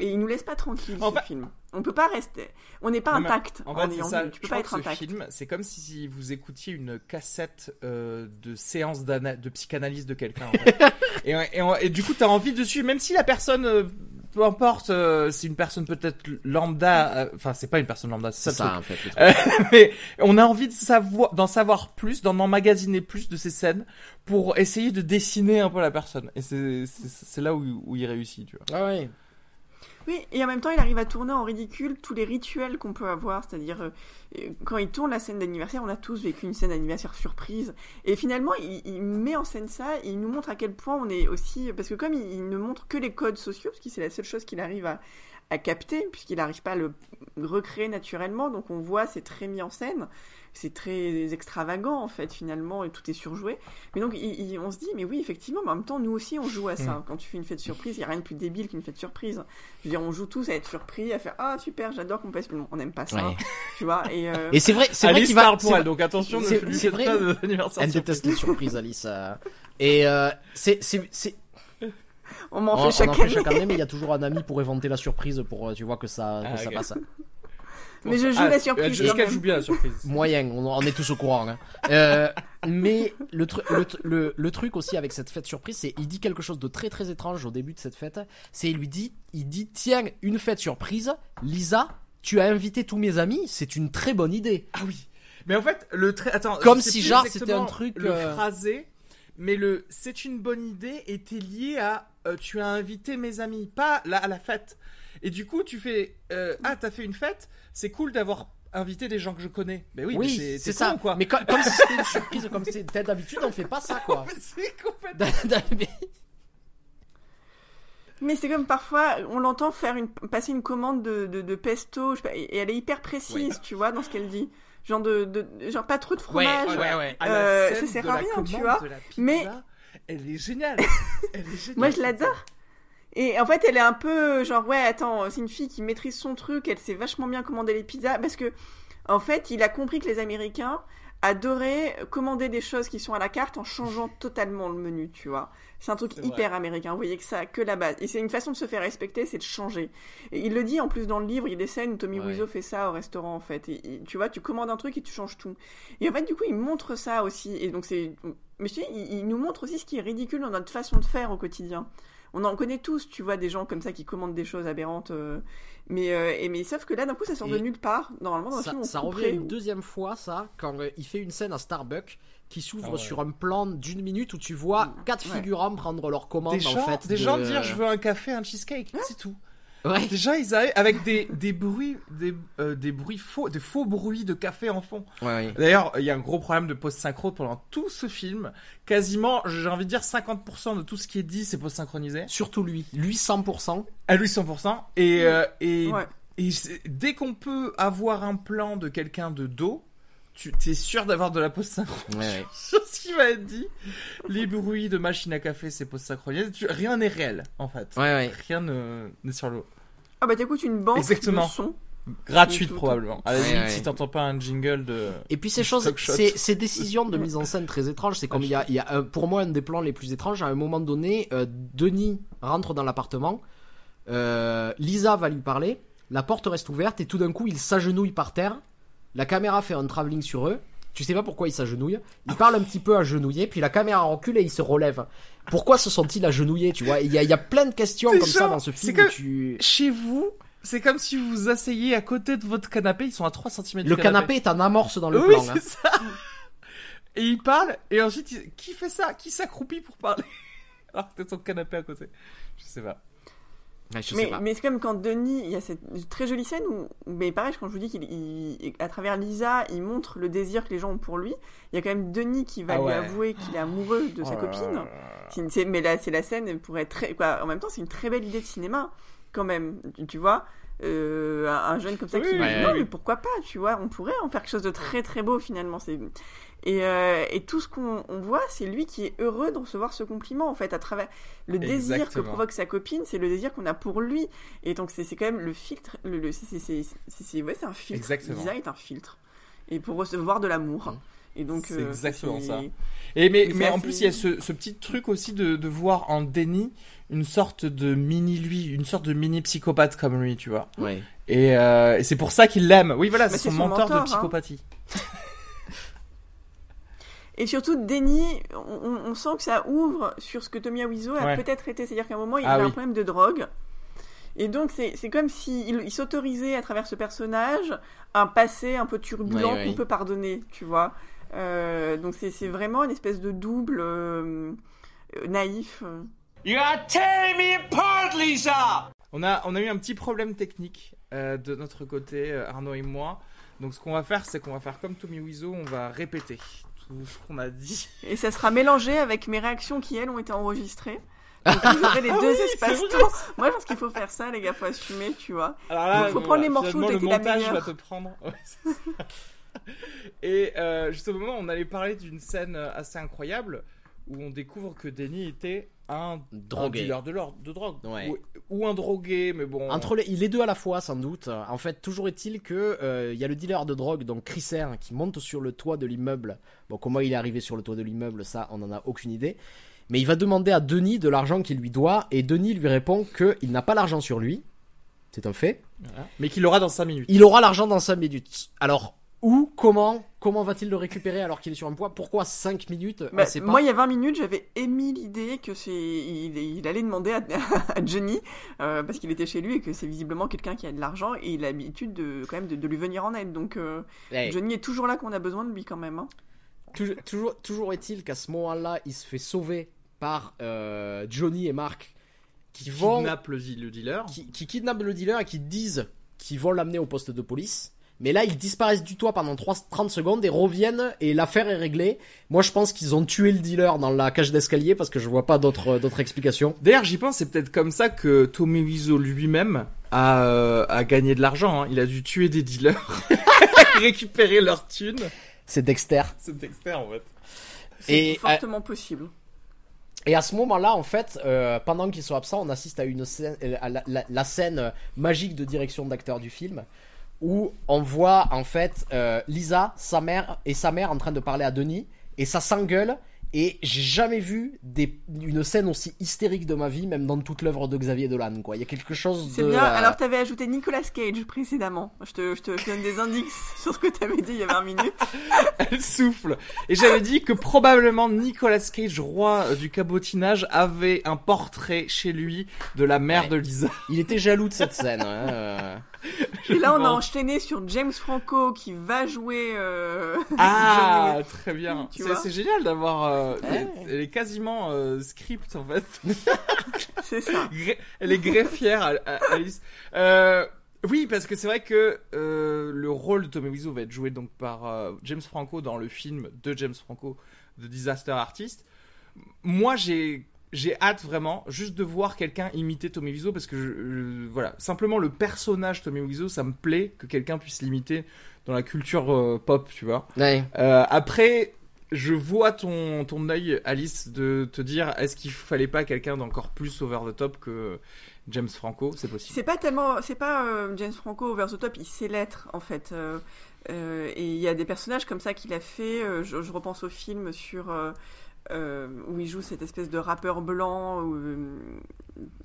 et il nous laisse pas tranquille En ce fait- film. On peut pas rester, on n'est pas intact En en, fait, ça. Tu peux je pas être que ce intact. film, c'est comme si vous écoutiez une cassette euh, de séance de psychanalyse de quelqu'un. en fait. [laughs] et, et, et du coup, t'as envie de suivre, même si la personne, euh, peu importe, euh, c'est une personne peut-être lambda. euh, Enfin, c'est pas une personne lambda, c'est ça. le truc. en fait. Euh, [laughs] mais on a envie de savoir, d'en savoir plus, d'en emmagasiner plus de ces scènes pour essayer de dessiner un peu la personne. Et c'est là où, où il réussit, tu vois. Ah ouais. Oui, et en même temps, il arrive à tourner en ridicule tous les rituels qu'on peut avoir. C'est-à-dire, euh, quand il tourne la scène d'anniversaire, on a tous vécu une scène d'anniversaire surprise. Et finalement, il, met en scène ça, il nous montre à quel point on est aussi. Parce que comme il, il ne montre que les codes sociaux, parce que c'est la seule chose qu'il arrive à, à capter, puisqu'il n'arrive pas à le recréer naturellement, donc on voit, c'est très mis en scène. C'est très extravagant en fait finalement et tout est surjoué. Mais donc il- il- on se dit mais oui effectivement mais en même temps nous aussi on joue à ça. Quand tu fais une fête surprise, il y a rien de plus débile qu'une fête surprise. Je veux dire on joue tous à être surpris, à faire ah super j'adore qu'on passe on n'aime pas ça, Ouais. tu vois et, euh, Et c'est vrai, c'est vrai Alice qu'il va. pour elle, donc attention, ne c'est- vrai. pas Elle surprise. déteste les surprises, Alice. euh. Et euh, c'est, c'est, on m'en fait on chaque en fait année. chaque année, mais il y a toujours un ami pour éventer la surprise pour, euh, tu vois, que ça, que Ah, ça passe. Mais je joue Ah, la surprise quand qu'elle même. joue bien la surprise [laughs] Moyen, on, on est tous au courant. hein. Euh, mais le, tru- le, tru- le, le truc aussi avec cette fête surprise, c'est il dit quelque chose de très très étrange au début de cette fête. C'est il lui dit, il dit tiens une fête surprise, Lisa, tu as invité tous mes amis, c'est une très bonne idée. Ah oui. Mais en fait, le trait. Attends. Comme si genre, c'était un truc, Le euh, phrasé. Mais le c'est une bonne idée était lié à euh, tu as invité mes amis, pas là à la fête. Et du coup, tu fais euh, ah t'as fait une fête, c'est cool d'avoir invité des gens que je connais. Mais oui, mais c'est con, ça. quoi. Mais co- comme si c'était une surprise, comme c'est peut-être d'habitude on fait pas ça quoi. [laughs] Mais c'est complètement. Mais- c'est comme parfois, on l'entend faire une, passer une commande de, de, de pesto, je sais pas, et elle est hyper précise, tu vois, dans ce qu'elle dit. Genre de, de genre pas trop de fromage. ouais. À la Euh, ça sert à rien, tu vois. Mais- elle est géniale. Elle est [laughs] géniale. Moi, je l'adore. Et en fait, elle est un peu genre, ouais, attends, c'est une fille qui maîtrise son truc, elle sait vachement bien commander les pizzas, parce que, en fait, il a compris que les Américains adoraient commander des choses qui sont à la carte en changeant totalement le menu, tu vois. C'est un truc vrai. hyper américain, vous voyez que ça, que la base. Et c'est une façon de se faire respecter, c'est de changer. Et il le dit en plus dans le livre, il y a des scènes où Tommy Ouais. Wiseau fait ça au restaurant, en fait. Et, et tu vois, tu commandes un truc et tu changes tout. Et en fait, du coup, il montre ça aussi. Et donc, c'est. Mais dis, il, il nous montre aussi ce qui est ridicule dans notre façon de faire au quotidien. On en connaît tous, tu vois, des gens comme ça qui commandent des choses aberrantes. euh, mais, euh, et, mais sauf que là, d'un coup, ça sort de nulle part. Normalement, dans ça, film, on ça revient une deuxième fois, ça, quand euh, il fait une scène à Starbucks qui s'ouvre Ah ouais. sur un plan d'une minute où tu vois quatre Ouais. figurants prendre leur commande Des gens, en fait. des de- gens dire je veux un café, un cheesecake, c'est tout. Ouais. Déjà, ils arrivent avec des, des bruits, des, euh, des bruits faux, des faux bruits de café en fond. Ouais, ouais. D'ailleurs, il y a un gros problème de post-synchro pendant tout ce film. Quasiment, j'ai envie de dire 50% de tout ce qui est dit, c'est post-synchronisé. Surtout lui. Lui 100%. À lui 100%. Et, euh, et, Ouais. et dès qu'on peut avoir un plan de quelqu'un de dos, tu es sûr d'avoir de la post-synchro Ouais, ouais. [laughs] sur ce qui va être dit. Les bruits de machine à café, c'est post-synchronisé. Rien n'est réel, en fait. Ouais, ouais. Rien ne- n'est sur l'eau. Ah bah t'écoutes une banque Exactement. de son. Gratuite, probablement. À la Ouais, limite, ouais. si t'entends pas un jingle de... Et puis ces choses, ces, ces décisions de mise en scène très étranges, c'est comme il y a, il y a un- pour moi un des plans les plus étranges. À un moment donné, euh, Denis rentre dans l'appartement, euh, Lisa va lui parler, la porte reste ouverte et tout d'un coup il s'agenouille par terre. La caméra fait un travelling sur eux. Tu sais pas pourquoi il s'agenouille. Il parle un petit peu agenouillé, puis la caméra recule et il se relève. Pourquoi se sont-ils agenouillés, tu vois? Il y a, il y a plein de questions comme ça dans ce film. tu... Chez vous, c'est comme si vous vous asseyez à côté de votre canapé, ils sont à 3 cm du Le canapé est en amorce dans le oui, plan. hein. c'est ça. Et il parle, et ensuite, il- qui fait ça? Qui s'accroupit pour parler? [laughs] Alors que t'as son canapé à côté. Je sais pas. Ouais, je sais Mais, pas. mais c'est comme quand Denis, il y a cette très jolie scène où, mais pareil, quand je vous dis qu'il, il- à travers Lisa, il montre le désir que les gens ont pour lui. Il y a quand même Denis qui va Ah lui avouer qu'il est amoureux de sa Oh là copine. là. Mais là, c'est la scène pour être très, quoi. En même temps, c'est une très belle idée de cinéma, quand même. Tu, tu vois, Euh, un, un jeune comme ça Oui, qui, oui, ouais, non, oui. mais pourquoi pas, tu vois, on pourrait en faire quelque chose de très très beau finalement. C'est et, euh, et tout ce qu'on on voit, c'est lui qui est heureux de recevoir ce compliment en fait à travers le désir que provoque sa copine, c'est le désir qu'on a pour lui. Et donc c'est c'est quand même le filtre, le, le- c'est- c'est- c'est c'est- c'est- ouais, c'est un filtre. Exactement. Lisa est un filtre et pour recevoir de l'amour. Mm. Et donc C'est euh, exactement ça. Et mais, mais en plus, il y a ce, ce petit truc aussi de, de voir en Denis une sorte de mini lui, une sorte de mini psychopathe comme lui, tu vois. Ouais. Et, euh, et c'est pour ça qu'il l'aime. Oui, voilà, Mais c'est son, son mentor, de mentor, hein. [laughs] Et surtout, Denny, on, on- sent que ça ouvre sur ce que Tommy Wiseau a Ouais. peut-être été. C'est-à-dire qu'à un moment, il Ah avait oui. un problème de drogue. Et donc, c'est c'est comme s'il il, s'autorisait à travers ce personnage un passé un peu turbulent Ouais, ouais. qu'on peut pardonner, tu vois. Euh, donc, c'est c'est vraiment une espèce de double euh, naïf. You are tearing me apart, Lisa! On a, on a eu un petit problème technique euh, de notre côté, Arnaud et moi. Donc ce qu'on va faire, c'est qu'on va faire comme Tommy Wiseau, on va répéter qu'on a dit. Et ça sera mélangé avec mes réactions qui, elles, ont été enregistrées. [laughs] Donc, vous aurez les Ah deux oui, espaces-temps. Moi, je pense qu'il faut faire ça, les gars, faut assumer, tu vois. Alors Faut prendre les morceaux finalement, où le la meilleure. va te prendre. [laughs] Ouais. Et euh, juste au moment, on allait parler d'une scène assez incroyable où on découvre que Denny était un, Drogué. un dealer de, drogue. Ouais. Ou, ou un drogué, mais bon. Entre les, les deux à la fois, sans doute. En fait, toujours est-il que euh, il y a le dealer de drogue, donc Chris R, qui monte sur le toit de l'immeuble. Bon, comment il est arrivé sur le toit de l'immeuble, ça, on n'en a aucune idée. Mais il va demander à Denis de l'argent qu'il lui doit, et Denis lui répond qu'il n'a pas l'argent sur lui. C'est un fait. Voilà. Mais qu'il aura dans 5 minutes. Il aura l'argent dans 5 minutes. Alors, où, comment, comment va-t-il le récupérer alors qu'il est sur un poids? Pourquoi 5 minutes? On Bah, pas. moi, il y a 20 minutes, j'avais émis l'idée que c'est il, il allait demander à, [laughs] à Johnny euh, parce qu'il était chez lui et que c'est visiblement quelqu'un qui a de l'argent et il a l'habitude de quand même de, de lui venir en aide. Donc euh, Johnny est toujours là qu'on a besoin de lui quand même. hein. toujours, toujours, toujours est-il qu'à ce moment-là, il se fait sauver par euh, Johnny et Mark qui vont Kidnappe le, le dealer. qui, qui kidnappent le dealer et qui disent qu'ils vont l'amener au poste de police. Mais là, ils disparaissent du toit pendant 3, 30 secondes et reviennent et l'affaire est réglée. Moi, je pense qu'ils ont tué le dealer dans la cage d'escalier parce que je vois pas d'autres d'autres explications. D'ailleurs, j'y pense, c'est peut-être comme ça que Tommy Wiseau lui-même a, euh, a gagné de l'argent. hein. Il a dû tuer des dealers, [laughs] récupérer leur thune. C'est Dexter. C'est Dexter en fait. C'est Et, fortement possible. Et à ce moment-là, en fait, euh, pendant qu'ils sont absents, on assiste à une scène, euh, à la, la- la scène euh, magique de direction d'acteur du film, où on voit en fait euh, Lisa, sa mère et sa mère en train de parler à Denis, et ça s'engueule. Et j'ai jamais vu des, une scène aussi hystérique de ma vie, même dans toute l'œuvre de Xavier Dolan. Quoi, il y a quelque chose C'est de. bien. euh, Alors, t'avais ajouté Nicolas Cage précédemment. Je te, je te je donne des indices [laughs] sur ce que t'avais dit il y a 20 minutes. [laughs] Elle souffle. Et j'avais dit que probablement Nicolas Cage, roi euh, du cabotinage, avait un portrait chez lui de la mère Ouais. de Lisa. Il était jaloux de cette scène. hein, euh. Et là, on a enchaîné sur James Franco qui va jouer. euh, Ah, [laughs] très bien. C'est génial d'avoir. euh, Ouais. Elle est quasiment euh, script en fait. [laughs] C'est ça. Elle est greffière, Alice. Euh, oui, parce que c'est vrai que le rôle de Tommy Wiseau va être joué donc par James Franco dans le film de James Franco, The Disaster Artist. Moi, j'ai j'ai hâte vraiment juste de voir quelqu'un imiter Tommy Wiseau parce que je- je- voilà simplement le personnage Tommy Wiseau ça me plaît que quelqu'un puisse l'imiter dans la culture euh, pop tu vois Ouais. euh, après, je vois ton, ton œil, Alice, de te dire est-ce qu'il fallait pas quelqu'un d'encore plus over the top que James Franco? C'est possible. C'est pas tellement, c'est pas euh, James Franco over the top, il sait l'être en fait. Euh, euh, et il y a des personnages comme ça qu'il a fait. euh, je, je repense au film sur euh, où il joue cette espèce de rappeur blanc. euh,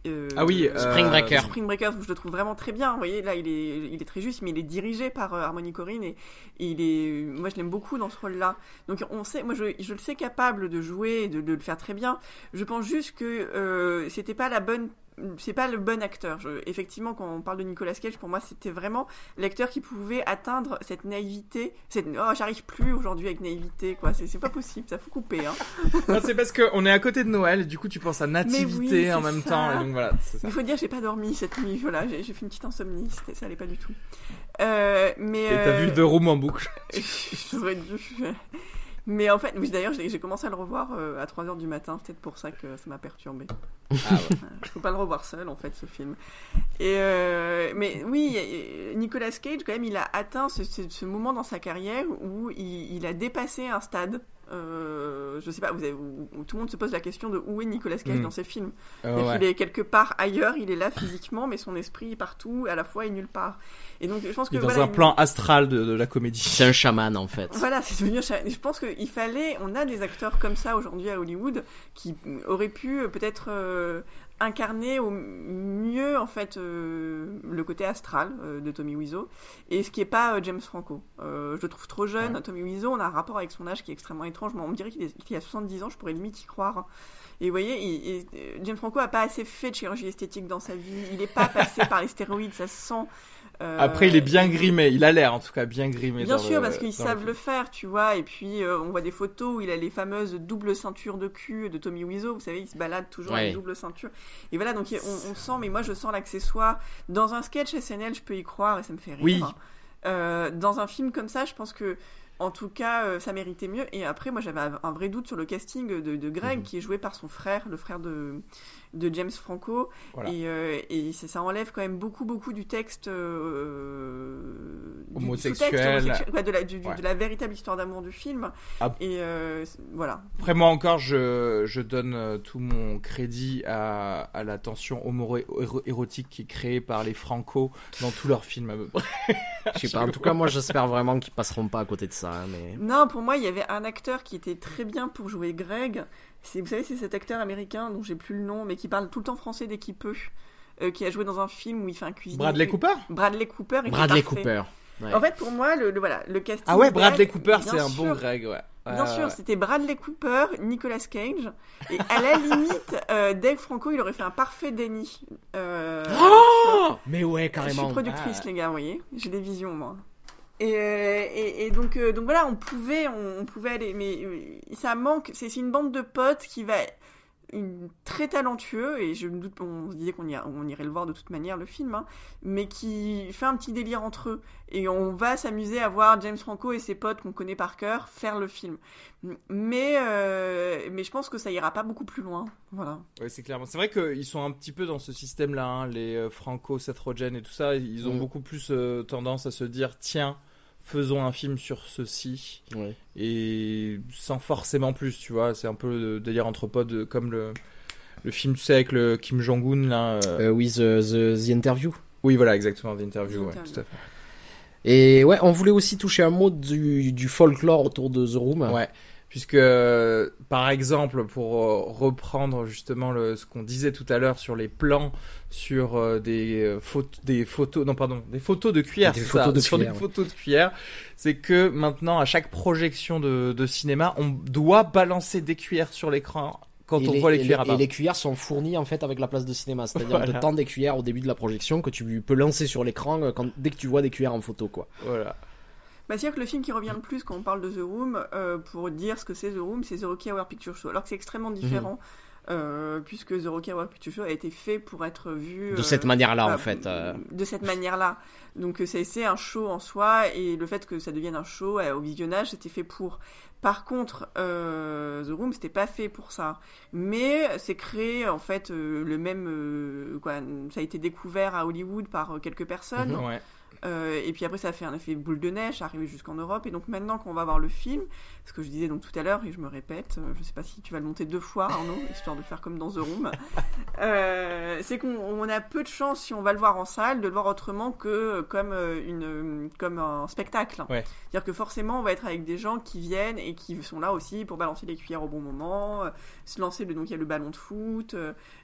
euh, Ah oui, euh, Spring Breaker. Spring Breakers, où je le trouve vraiment très bien. Vous voyez, là, il est, il est très juste, mais il est dirigé par euh, Harmony Corrine et, et il est, moi, je l'aime beaucoup dans ce rôle-là. Donc, on sait, moi, je, je le sais capable de jouer, et de, de le faire très bien. Je pense juste que euh, c'était pas la bonne. C'est pas le bon acteur. Je- effectivement, quand on parle de Nicolas Cage, pour moi, c'était vraiment l'acteur qui pouvait atteindre cette naïveté. Cette, oh, j'arrive plus aujourd'hui avec naïveté, quoi. C'est pas possible, ça faut couper, hein. [laughs] C'est parce qu'on est à côté de Noël, et du coup tu penses à nativité oui, en même ça. temps, et donc voilà. Il faut dire, j'ai pas dormi cette nuit. Voilà, j'ai fait une petite insomnie. Ça allait pas du tout. Euh, mais Et t'as euh, vu deux rooms en boucle. [laughs] J'aurais dû. Mais en fait, oui, d'ailleurs, j'ai commencé à le revoir euh, à 3h du matin, peut-être pour ça que ça m'a perturbé. Ah ouais. Je peux pas le revoir seul, en fait, ce film. Et euh, mais oui, Nicolas Cage, quand même, il a atteint ce, ce- ce moment dans sa carrière où il, il a dépassé un stade. Euh, je sais pas, vous avez- où- où tout le monde se pose la question de où est Nicolas Cage Mm. dans ses films. Euh, ouais. qu'il est quelque part ailleurs, il est là physiquement, mais son esprit est partout, à la fois et nulle part. Et donc, je pense que Il est dans voilà, un il- plan astral de, de la comédie. C'est un chaman en fait. voilà, c'est devenu un cha- Je pense qu'il fallait. On a des acteurs comme ça aujourd'hui à Hollywood qui auraient pu euh, peut-être euh, incarner au mieux en fait euh, le côté astral euh, de Tommy Wiseau et ce qui est pas euh, James Franco. Je le trouve trop jeune. Tommy Wiseau, on a un rapport avec son âge qui est extrêmement étrange. Moi, on me dirait qu'il qu'il a 70 ans, je pourrais limite y croire. Et vous voyez, il- il- James Franco a pas assez fait de chirurgie esthétique dans sa vie. Il n'est pas [laughs] passé par les stéroïdes, ça se sent. Euh, Après, il est bien grimé, il a l'air en tout cas bien grimé. Bien sûr, le- parce qu'ils savent le faire, tu vois. Et puis, euh, on voit des photos où il a les fameuses doubles ceintures de cul de Tommy Wiseau. Vous savez, il se balade toujours Ouais. avec double ceinture. Et voilà, donc on, on sent, mais moi je sens l'accessoire. Dans un sketch SNL, je peux y croire et ça me fait rire. Oui. Euh, dans un film comme ça, je pense que. En tout cas, euh, ça méritait mieux. Et après, moi, j'avais un, un vrai doute sur le casting de, de Greg, Mhm. qui est joué par son frère, le frère de, de James Franco. Voilà. Et, euh, et ça, ça enlève quand même beaucoup, beaucoup du texte euh, du- du Homosexuel. ouais, de, la, du- du- Ouais. de la véritable histoire d'amour du film. Ah. Et euh, voilà. Après moi encore, je, je donne tout mon crédit à, à la tension homo-érotique qui est créée par les Franco dans tous leurs films à peu près. Je sais pas. En tout cas, moi, j'espère vraiment qu'ils passeront pas à côté de ça. hein, Mais Non, pour moi, il y avait un acteur qui était très bien pour jouer Greg. C'est, vous savez, c'est cet acteur américain dont j'ai plus le nom, mais qui parle tout le temps français dès qu'il peut, euh, qui a joué dans un film où il fait un cuisinier. Bradley Cooper? Bradley Cooper. était Bradley. Cooper. Ouais. En fait, pour moi, le, le- voilà, le casting. Ah ouais, Greg, Bradley Cooper, c'est un bon. Greg, ouais. Bien Ouais, sûr, ouais. c'était Bradley Cooper, Nicolas Cage, et à la limite, [laughs] euh, Dave Franco, il aurait fait un parfait Danny. Euh, Mais ouais, je carrément. suis productrice, Ah. les gars, vous voyez, j'ai des visions, moi. Et, euh, et, et donc, euh, donc voilà, on pouvait, on, on pouvait aller, mais euh, ça manque. C'est une bande de potes qui va une, très talentueux et je me doute, on se disait qu'on on irait le voir de toute manière le film, hein, mais qui fait un petit délire entre eux et on va s'amuser à voir James Franco et ses potes qu'on connaît par cœur faire le film. Mais euh, mais je pense que ça ira pas beaucoup plus loin, voilà. Ouais, c'est clairement. C'est vrai qu'ils sont un petit peu dans ce système-là, hein, les Franco, Seth Rogen et tout ça. Ils ont Mm. beaucoup plus euh, tendance à se dire tiens, faisons un film sur ceci Ouais. et sans forcément plus, tu vois. C'est un peu le délire entre potes, comme le le film, tu sais, avec le Kim Jong-un là. euh, Euh, oui, the, the, the Interview. Oui, voilà, exactement, The ouais, Interview. tout à fait. Et ouais, on voulait aussi toucher un mot du, du folklore autour de The Room. Ouais, puisque par exemple, pour euh, reprendre justement le, ce qu'on disait tout à l'heure sur les plans, sur euh, des, euh, photos, des photos, non pardon, des photos de cuillère, Des c'est photos ça, de sur cuillère, des ouais. photos de cuillère, c'est que maintenant à chaque projection de, de cinéma, on doit balancer des cuillères sur l'écran quand et on les, voit les et cuillères et apparaître. les cuillères sont fournies en fait avec la place de cinéma, [laughs] c'est-à-dire Voilà. tendre des cuillères au début de la projection que tu peux lancer sur l'écran quand, dès que tu vois des cuillères en photo quoi. Voilà. Bah, c'est-à-dire que le film qui revient le plus quand on parle de The Room, euh, pour dire ce que c'est The Room, c'est The Rocky Horror Picture Show. Alors que c'est extrêmement différent, euh, puisque The Rocky Horror Picture Show a été fait pour être vu... De euh, cette manière-là bah, en fait. euh. De cette manière-là. Donc c'est un show en soi, et le fait que ça devienne un show au visionnage, c'était fait pour. Par contre, The Room, c'était pas fait pour ça. Mais c'est créé, en fait, le même... quoi, ça a été découvert à Hollywood par quelques personnes. Mhm. Ouais. Euh, et puis après, ça a fait un effet boule de neige, arrivé jusqu'en Europe. Et donc maintenant qu'on va voir le film, ce que je disais donc tout à l'heure, et je me répète, euh, je sais pas si tu vas le monter deux fois, Arnaud, [laughs] histoire de faire comme dans The Room, euh, c'est qu'on on a peu de chance, si on va le voir en salle, de le voir autrement que comme, une, comme un spectacle. Ouais. C'est-à-dire que forcément, on va être avec des gens qui viennent et qui sont là aussi pour balancer les cuillères au bon moment, se lancer, le, donc il y a le ballon de foot,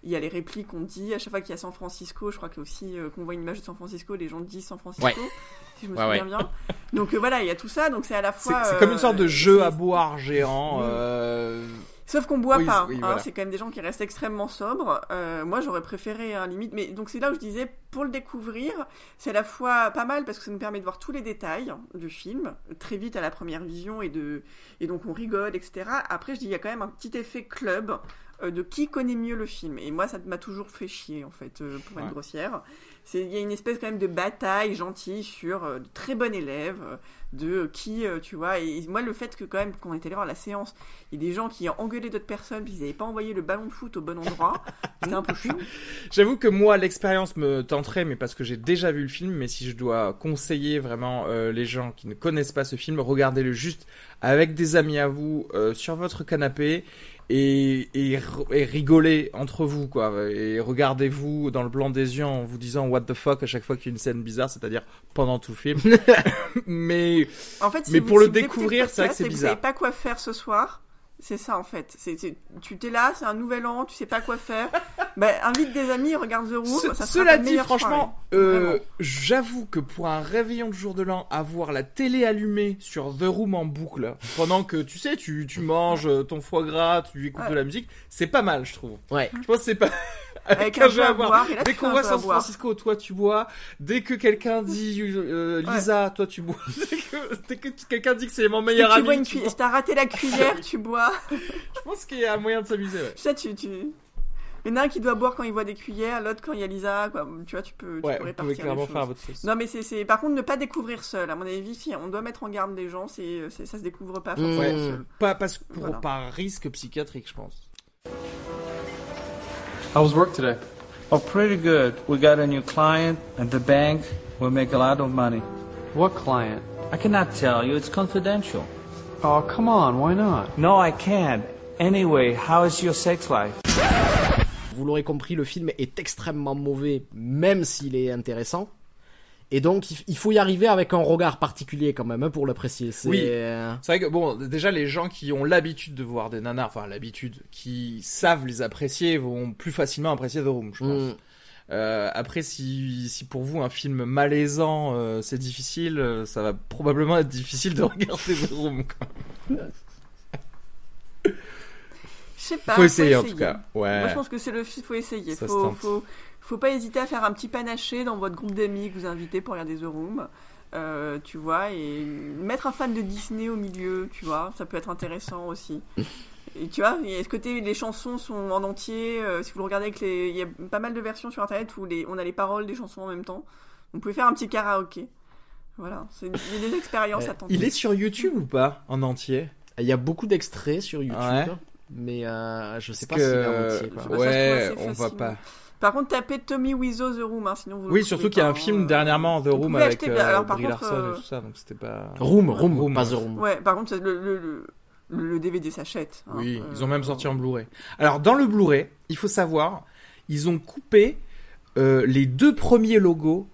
il y a les répliques qu'on dit, à chaque fois qu'il y a San Francisco, je crois que aussi, qu'on voit une image de San Francisco, les gens disent San Francisco, si je me Ouais, souviens ouais. bien. Donc euh, voilà, il y a tout ça, donc c'est à la fois... c'est comme une sorte de euh, jeu à boire géant. Mm. euh, Sauf qu'on boit Oui, pas, oui, hein, voilà. c'est quand même des gens qui restent extrêmement sobres. Euh, moi, j'aurais préféré un limite, mais donc c'est là où je disais, pour le découvrir, c'est à la fois pas mal parce que ça nous permet de voir tous les détails du film très vite à la première vision et de et donc on rigole, etc. Après, je dis il y a quand même un petit effet club euh, de qui connaît mieux le film. Et moi, ça m'a toujours fait chier en fait, euh, pour Ouais. être grossière. C'est il y a une espèce quand même de bataille gentille sur euh, de très bon élève. euh, de euh, qui, tu vois, et moi le fait que quand même, quand on était allé voir la séance, il y a des gens qui ont engueulé d'autres personnes, puis ils n'avaient pas envoyé le ballon de foot au bon endroit, [laughs] c'était un peu chou. J'avoue que moi, l'expérience me tenterait, mais parce que j'ai déjà vu le film. Mais si je dois conseiller vraiment euh, les gens qui ne connaissent pas ce film, regardez-le juste avec des amis à vous euh, sur votre canapé et, et, r- et rigolez entre vous, quoi. Et regardez-vous dans le blanc des yeux en vous disant what the fuck à chaque fois qu'il y a une scène bizarre, c'est-à-dire pendant tout le film. [laughs] mais En fait, si Mais vous- pour le si découvrir, c'est vrai que c'est et Vous bizarre. savez pas quoi faire ce soir. C'est ça en fait. C'est, c'est- tu t'es là, c'est un nouvel an, tu sais pas quoi faire. [laughs] bah, invite des amis, regarde The Room. Ce- ça sera cela dit, franchement, euh, j'avoue que pour un réveillon de jour de l'an, avoir la télé allumée sur The Room en boucle, pendant que tu sais, tu, tu manges ton foie gras, tu écoutes Ouais. de la musique, c'est pas mal, je trouve. Ouais. Je pense que c'est pas. Avec un jeu à boire. boire. Et là, Dès qu'on un voit San. Francisco, toi tu bois. Dès que quelqu'un dit euh, Lisa, toi tu bois. [laughs] Dès que, quelqu'un dit que c'est mon meilleur tu ami, bois une tu cuillère, bois. si t'as raté la cuillère, tu bois. [laughs] je pense qu'il y a moyen de s'amuser. Ouais. Tu tu, tu... Il y en a un qui doit boire quand il voit des cuillères, l'autre quand il y a Lisa, quoi. Tu vois, tu peux, tu Ouais, vous pouvez clairement faire à votre sauce. Non, mais c'est, par contre, ne pas découvrir seul. À mon avis, si, on doit mettre en garde les gens, c'est, ça se découvre pas forcément seul. Pas parce pour, Voilà. par risque psychiatrique, je pense. How was work today? Oh, pretty good. We got a new client at the bank. We'll make a lot of money. What client? I cannot tell you. It's confidential. Oh, come on, why not? No, I can't. Anyway, how is your sex life? Vous l'aurez compris, le film est extrêmement mauvais, même s'il est intéressant. Et donc, il- faut y arriver avec un regard particulier quand même hein, pour l'apprécier. C'est- Oui. euh, C'est vrai que bon, déjà les gens qui ont l'habitude de voir des nanars, enfin l'habitude, qui savent les apprécier, vont plus facilement apprécier The Room, je pense. mm. Euh, après, si, si pour vous un film malaisant euh, c'est difficile, euh, ça va probablement être difficile de [laughs] regarder The Room. Je sais pas. Faut essayer en tout cas. Ouais. Moi, je pense que c'est le, faut essayer. Ça se Faut, tente. faut, faut pas hésiter à faire un petit panaché dans votre groupe d'amis que vous invitez pour regarder The Room. Euh, tu vois, et mettre un fan de Disney au milieu, tu vois, ça peut être intéressant aussi. [laughs] Et tu vois, il y a ce côté, les chansons sont en entier. euh, si vous le regardez avec les, il y a pas mal de versions sur internet où les, on a les paroles des chansons en même temps. Vous pouvez faire un petit karaoké. Voilà, c'est il y a des expériences à tenter. Il est sur YouTube ou pas en entier? Il y a beaucoup d'extraits sur YouTube, Ouais? mais euh, je sais pas Parce s'il est que- en entier. Quoi. trouve ouais, on voit pas. Par contre, tapez Tommy Wiseau The Room, hein, sinon vous. Oui, surtout qu'il y a un film hein. dernièrement The Vous Room avec acheter- euh, alors, par Brie contre, Larson euh, et tout ça, donc c'était pas. Room, Room, Room, pas. The Room. Ouais, par contre, le, le, le, le DVD s'achète. hein. Oui, Euh, ils ont même sorti en Blu-ray. Alors dans le Blu-ray, il faut savoir, ils ont coupé euh, les deux premiers logos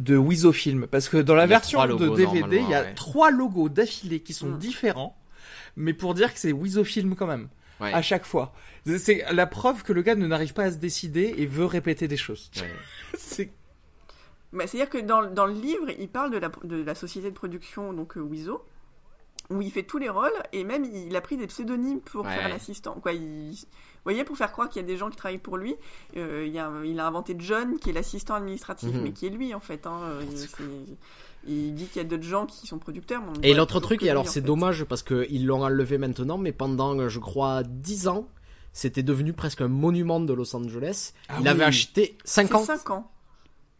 de Wizo Film parce que dans la version de DVD, il y a ouais. trois logos d'affilée qui sont Mm. différents, mais pour dire que c'est Wizo Film quand même Ouais. à chaque fois. C'est la preuve que le gars ne n'arrive pas à se décider et veut répéter des choses. Ouais. [laughs] C'est Mais c'est-à-dire que dans, dans le livre, il parle de la, de la société de production, donc euh, Wizo, où il fait tous les rôles, et même il a pris des pseudonymes pour Ouais. faire l'assistant. Quoi, il... Vous voyez, pour faire croire qu'il y a des gens qui travaillent pour lui, euh, il, y a, un- il a inventé John, qui est l'assistant administratif, Mhm. mais qui est lui en fait. Hein, euh, il, il dit qu'il y a d'autres gens qui sont producteurs. mais Et l'autre truc, et alors c'est dommage parce qu'ils l'ont enlevé maintenant, mais pendant, je crois, 10 ans, c'était devenu presque un monument de Los Angeles. Ah il oui. avait acheté 5 C'est ans. 5 ans.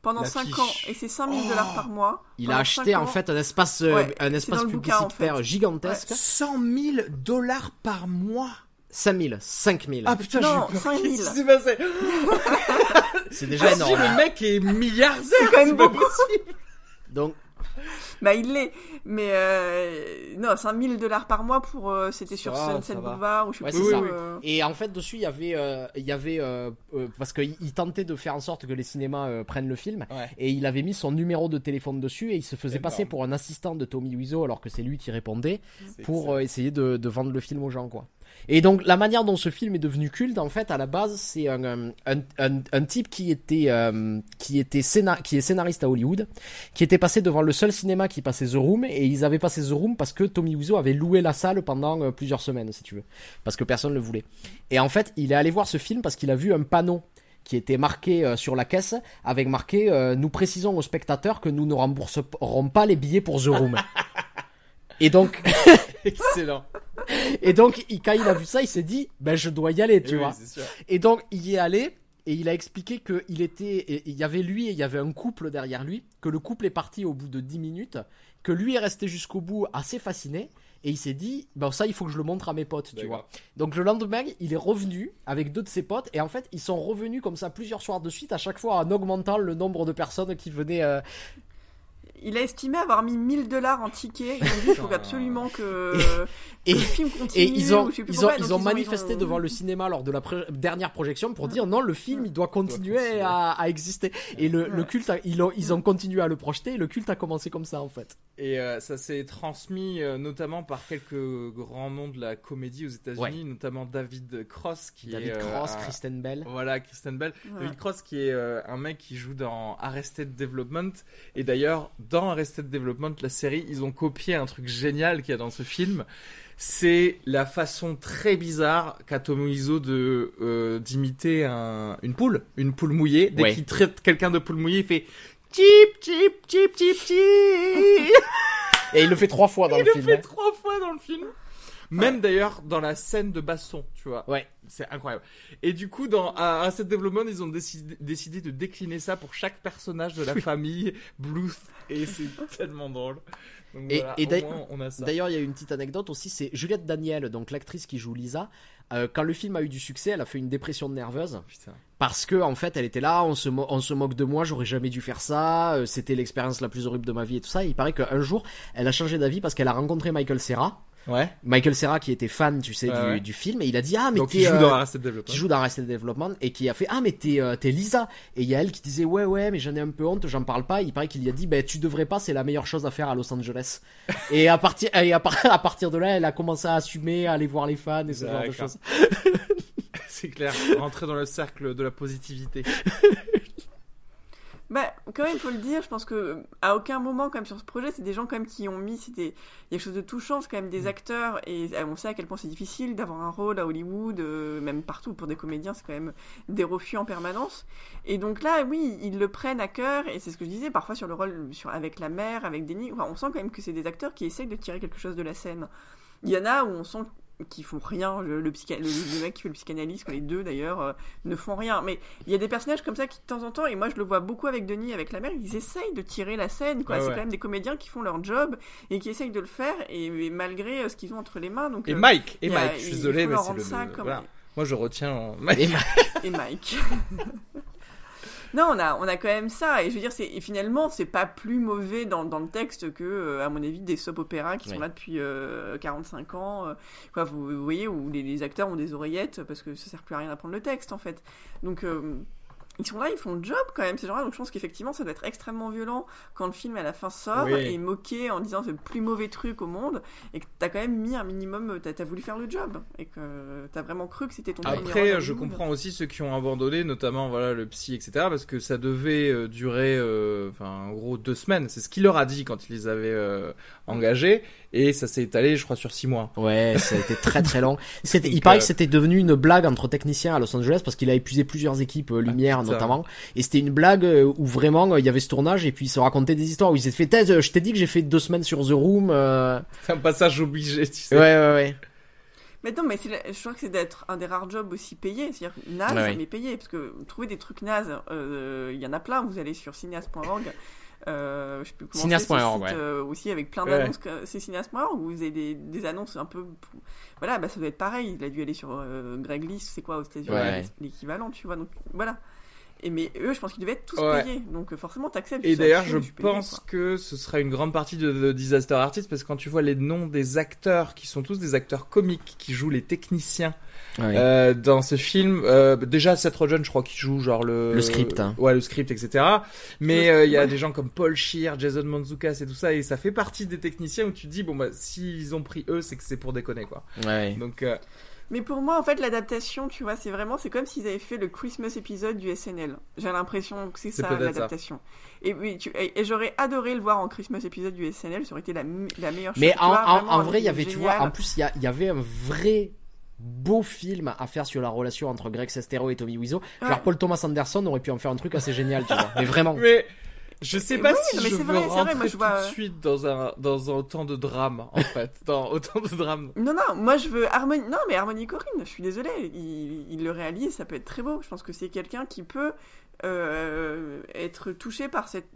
Pendant La 5 fiche. ans, et c'est 5000 dollars par mois. Il Pendant a acheté en fait un espace, euh, Ouais, un espace le bouquin, en publicitaire fait. gigantesque. 100 000 dollars par mois. 5000, 5000. Ah putain, Non, j'ai eu peur. 5 000. Qu'est-ce qui s'est passé c'est déjà Ah, si, énorme. le mec est milliardaire. C'est quand même pas beaucoup. possible. Donc, Bah, il l'est. Mais euh, non, 5000 dollars par mois pour. euh, C'était sur Ça, Sunset va. Boulevard ou je sais Ouais, ça. euh, Et en fait, dessus, il y avait, euh, il y avait parce qu'il il tentait de faire en sorte que les cinémas euh, prennent le film. Ouais. Et il avait mis son numéro de téléphone dessus et il se faisait passer pour un assistant de Tommy Wiseau alors que c'est lui qui répondait pour euh, essayer de, de vendre le film aux gens, quoi. Et donc, la manière dont ce film est devenu culte, en fait, à la base, c'est un, euh, un, un, un type qui était, euh, qui était scénar- qui est scénariste à Hollywood, qui était passé devant le seul cinéma qui passait The Room, et ils avaient passé The Room parce que Tommy Wiseau avait loué la salle pendant euh, plusieurs semaines, si tu veux. Parce que personne ne le voulait. Et en fait, il est allé voir ce film parce qu'il a vu un panneau qui était marqué euh, sur la caisse avec marqué euh, nous précisons aux spectateurs que nous ne rembourserons pas les billets pour The Room. [laughs] Et donc, [laughs] excellent. et donc, quand il a vu ça, il s'est dit, ben je dois y aller, tu Oui, vois. Et donc, il y est allé et il a expliqué que il était, et il y avait lui et il y avait un couple derrière lui, que le couple est parti au bout de 10 minutes, que lui est resté jusqu'au bout assez fasciné. Et il s'est dit, ben ça, il faut que je le montre à mes potes, tu vois. Donc le lendemain, il est revenu avec deux de ses potes, et en fait, ils sont revenus comme ça plusieurs soirs de suite, à chaque fois en augmentant le nombre de personnes qui venaient. euh, Il a estimé avoir mis 1000 dollars en tickets. Il a dit il faut absolument que, Et- que le film continue. Et ils ont, ou je sais plus ils ont, ils manifesté devant le cinéma lors de la pré- dernière projection pour dire non, le film il doit continuer à, à exister. Et le, culte, a- ils, ont, ils ont continué à le projeter et le culte a commencé comme ça en fait. Et euh, ça s'est transmis euh, notamment par quelques grands noms de la comédie aux États-Unis, Ouais. notamment David Cross qui David est euh, Cross, un- Kristen Bell. Voilà, Kristen Bell. Ouais. David Cross qui est euh, un mec qui joue dans Arrested Development. Et d'ailleurs, dans Arrested Development, la série, ils ont copié un truc génial qu'il y a dans ce film. C'est la façon très bizarre qu'a Wiseau de euh, d'imiter un, une poule, une poule mouillée. Dès Ouais. qu'il traite quelqu'un de poule mouillée, il fait chip chip chip chip chip. Et il le fait trois fois dans [laughs] il le le film. fait hein. trois fois dans le film. Même d'ailleurs dans la scène de baston, tu vois. Ouais. C'est incroyable. Et du coup, dans à Arrested Development, ils ont décidé, décidé de décliner ça pour chaque personnage de la famille Bluth. Et [laughs] c'est tellement drôle. Donc Et- voilà. D'ailleurs, il y a une petite anecdote aussi, c'est Juliette Daniel, donc l'actrice qui joue Lisa. euh, quand le film a eu du succès, elle a fait une dépression nerveuse. Putain. Parce que en fait, elle était là, on se, mo- on se moque de moi, j'aurais jamais dû faire ça, euh, c'était l'expérience la plus horrible de ma vie et tout ça. Et il paraît qu'un jour, elle a changé d'avis parce qu'elle a rencontré Michael Serra. Ouais. Michael Serra qui était fan, tu sais, Ouais, du, ouais. du film, et il a dit ah mais Donc il joue euh, dans Arrested Development. qui joue dans Arrested Development et qui a fait ah mais t'es euh, t'es Lisa et il y a elle qui disait ouais ouais mais j'en ai un peu honte j'en parle pas il paraît qu'il y a dit ben tu devrais pas c'est la meilleure chose à faire à Los Angeles [laughs] et à partir et à, par- à partir de là elle a commencé à assumer à aller voir les fans et ce genre de choses [laughs] C'est clair. Rentrer dans le cercle de la positivité. [laughs] Bah, quand même, il faut le dire, je pense que à aucun moment, quand même, sur ce projet, c'est des gens quand même qui ont mis, c'était, il y a quelque chose de touchant, c'est quand même Mm. des acteurs, et euh, on sait à quel point c'est difficile d'avoir un rôle à Hollywood, euh, même partout pour des comédiens, c'est quand même des refus en permanence. Et donc là, oui, ils le prennent à cœur, et c'est ce que je disais, parfois sur le rôle, sur, avec la mère, avec Denis, enfin, on sent quand même que c'est des acteurs qui essayent de tirer quelque chose de la scène. Il y en a où on sent qu'ils font rien, le, le, le- le mec qui fait le psychanalyste, les deux d'ailleurs, euh, ne font rien. Mais il y a des personnages comme ça qui de temps en temps, et moi je le vois beaucoup avec Denis, avec la mère, ils essayent de tirer la scène, quoi. Ouais, c'est quand même des comédiens qui font leur job et qui essayent de le faire, et, et malgré euh, ce qu'ils ont entre les mains. Donc, Et euh, Mike. Et a- Mike. Je suis désolé, mais c'est le. comme- voilà. Moi, je retiens. Et Mike. [laughs] [laughs] non, on a, on a quand même ça. Et je veux dire, c'est, finalement, c'est pas plus mauvais dans, dans le texte que, euh, à mon avis, des soap-opéras qui sont là depuis euh, 45 ans. euh, quoi, vous, vous voyez, où les, les acteurs ont des oreillettes parce que ça sert plus à rien d'apprendre le texte, en fait. Donc. euh, ils sont là, ils font le job quand même, ces gens-là. Donc je pense qu'effectivement, ça doit être extrêmement violent quand le film à la fin sort Oui. et moqué en disant c'est le plus mauvais truc au monde et que t'as quand même mis un minimum, t'as as voulu faire le job et que t'as vraiment cru que c'était ton Après, je comprends aussi ceux qui ont abandonné, notamment voilà le psy, etc. Parce que ça devait euh, durer, euh, enfin, en gros deux semaines. C'est ce qu'il leur a dit quand il les avait euh, engagés, et ça s'est étalé, je crois, sur six mois. Ouais, ça a été très très long. [laughs] C'était, il paraît euh, que c'était devenu une blague entre techniciens à Los Angeles parce qu'il a épuisé plusieurs équipes euh, lumière notamment. Et c'était une blague euh, où vraiment euh, il y avait ce tournage et puis ils se racontaient des histoires où ils s'étaient fait euh, je t'ai dit que j'ai fait deux semaines sur The Room. euh, C'est un passage obligé, tu sais. Ouais ouais ouais. Mais non, mais la- je crois que c'est d'être un des rares jobs aussi payés, c'est-à-dire naze, Ouais, ouais. mais payé, parce que trouver des trucs nazes, euh, il y en a plein, vous allez sur cinéas.org, euh, je sais plus comment c'est, ce Cinéas.org, site, ouais. euh, aussi avec plein Ouais. d'annonces, que- c'est cinéas.org, où vous avez des, des annonces un peu, voilà, bah ça doit être pareil, il a dû aller sur euh, Greg Lee, c'est quoi aux États-Unis Ouais. l'équivalent, tu vois, donc voilà. Et mais eux, je pense qu'ils devaient être tous Ouais. payés. Donc euh, forcément, t'acceptes. Et tu d'ailleurs, je payé, pense quoi. que ce sera une grande partie de The Disaster Artist parce que quand tu vois les noms des acteurs qui sont tous des acteurs comiques qui jouent les techniciens euh, dans ce film, euh, déjà Seth Rogen, je crois qu'il joue genre le Le script, hein. ouais, le script, etc. Mais euh, il y a ouais. des gens comme Paul Shear, Jason Mantzoukas et tout ça, et ça fait partie des techniciens où tu te dis bon bah s'ils ont pris eux, c'est que c'est pour déconner quoi. Ouais. Donc euh, Mais pour moi, en fait, l'adaptation, tu vois, c'est vraiment, c'est comme s'ils avaient fait le Christmas épisode du SNL. J'ai l'impression que c'est ça l'adaptation. Et, oui, tu- et, et j'aurais adoré le voir en Christmas épisode du SNL. Ça aurait été la, me- la meilleure chose. Mais en, vois, en- en vrai, il y des avait, tu vois, en plus, il y, avait un vrai beau film à faire sur la relation entre Greg Sestero et Tommy Wiseau. Genre Ouais. Paul Thomas Anderson aurait pu en faire un truc assez génial, tu vois. Mais vraiment. [laughs] mais je sais pas Oui, si non, mais je c'est veux vrai, c'est vrai, rentrer moi, je tout vois- de suite dans un dans un autant de drame en [laughs] fait, dans autant de drame. Non, non, moi je veux Harmony. Non, mais Harmony Corinne, je suis désolée. Il, il le réalise, ça peut être très beau. Je pense que c'est quelqu'un qui peut euh, être touché par cette.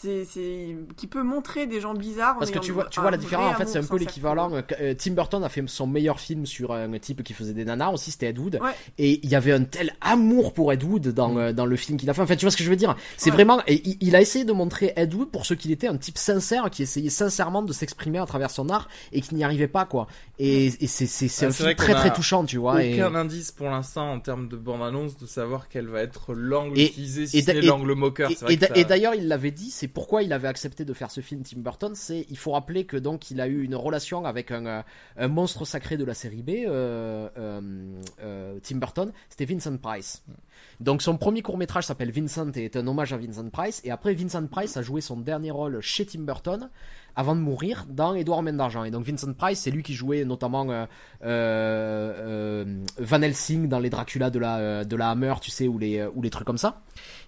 C'est, c'est, qui peut montrer des gens bizarres. Parce que tu vois, tu vois la différence, en fait, c'est un peu l'équivalent. euh, euh, Tim Burton a fait son meilleur film sur un type qui faisait des nanas aussi, c'était Ed Wood. Ouais. Et il y avait un tel amour pour Ed Wood dans, euh, dans le film qu'il a fait. En fait, tu vois ce que je veux dire? C'est Ouais. vraiment. Et il, il a essayé de montrer Ed Wood pour ce qu'il était, un type sincère qui essayait sincèrement de s'exprimer à travers son art et qui n'y arrivait pas, quoi. Et, et c'est, c'est, c'est Ah, un film très très touchant, tu vois. et- Aucun indice pour l'instant en termes de bande-annonce de savoir quel va être l'angle utilisé, si l'angle moqueur. Et d'ailleurs, il l'avait dit, c'est pourquoi il avait accepté de faire ce film Tim Burton. C'est, il faut rappeler que donc il a eu une relation avec un, euh, monstre sacré de la série B, euh, euh, Tim Burton. C'était Vincent Price. Donc son premier court métrage s'appelle Vincent et est un hommage à Vincent Price. Et après, Vincent Price a joué son dernier rôle chez Tim Burton avant de mourir dans Edouard Main d'Argent. Et donc Vincent Price, c'est lui qui jouait notamment euh, euh, euh, Van Helsing dans les Dracula de la, euh, de la Hammer, tu sais, ou les, euh, ou les trucs comme ça.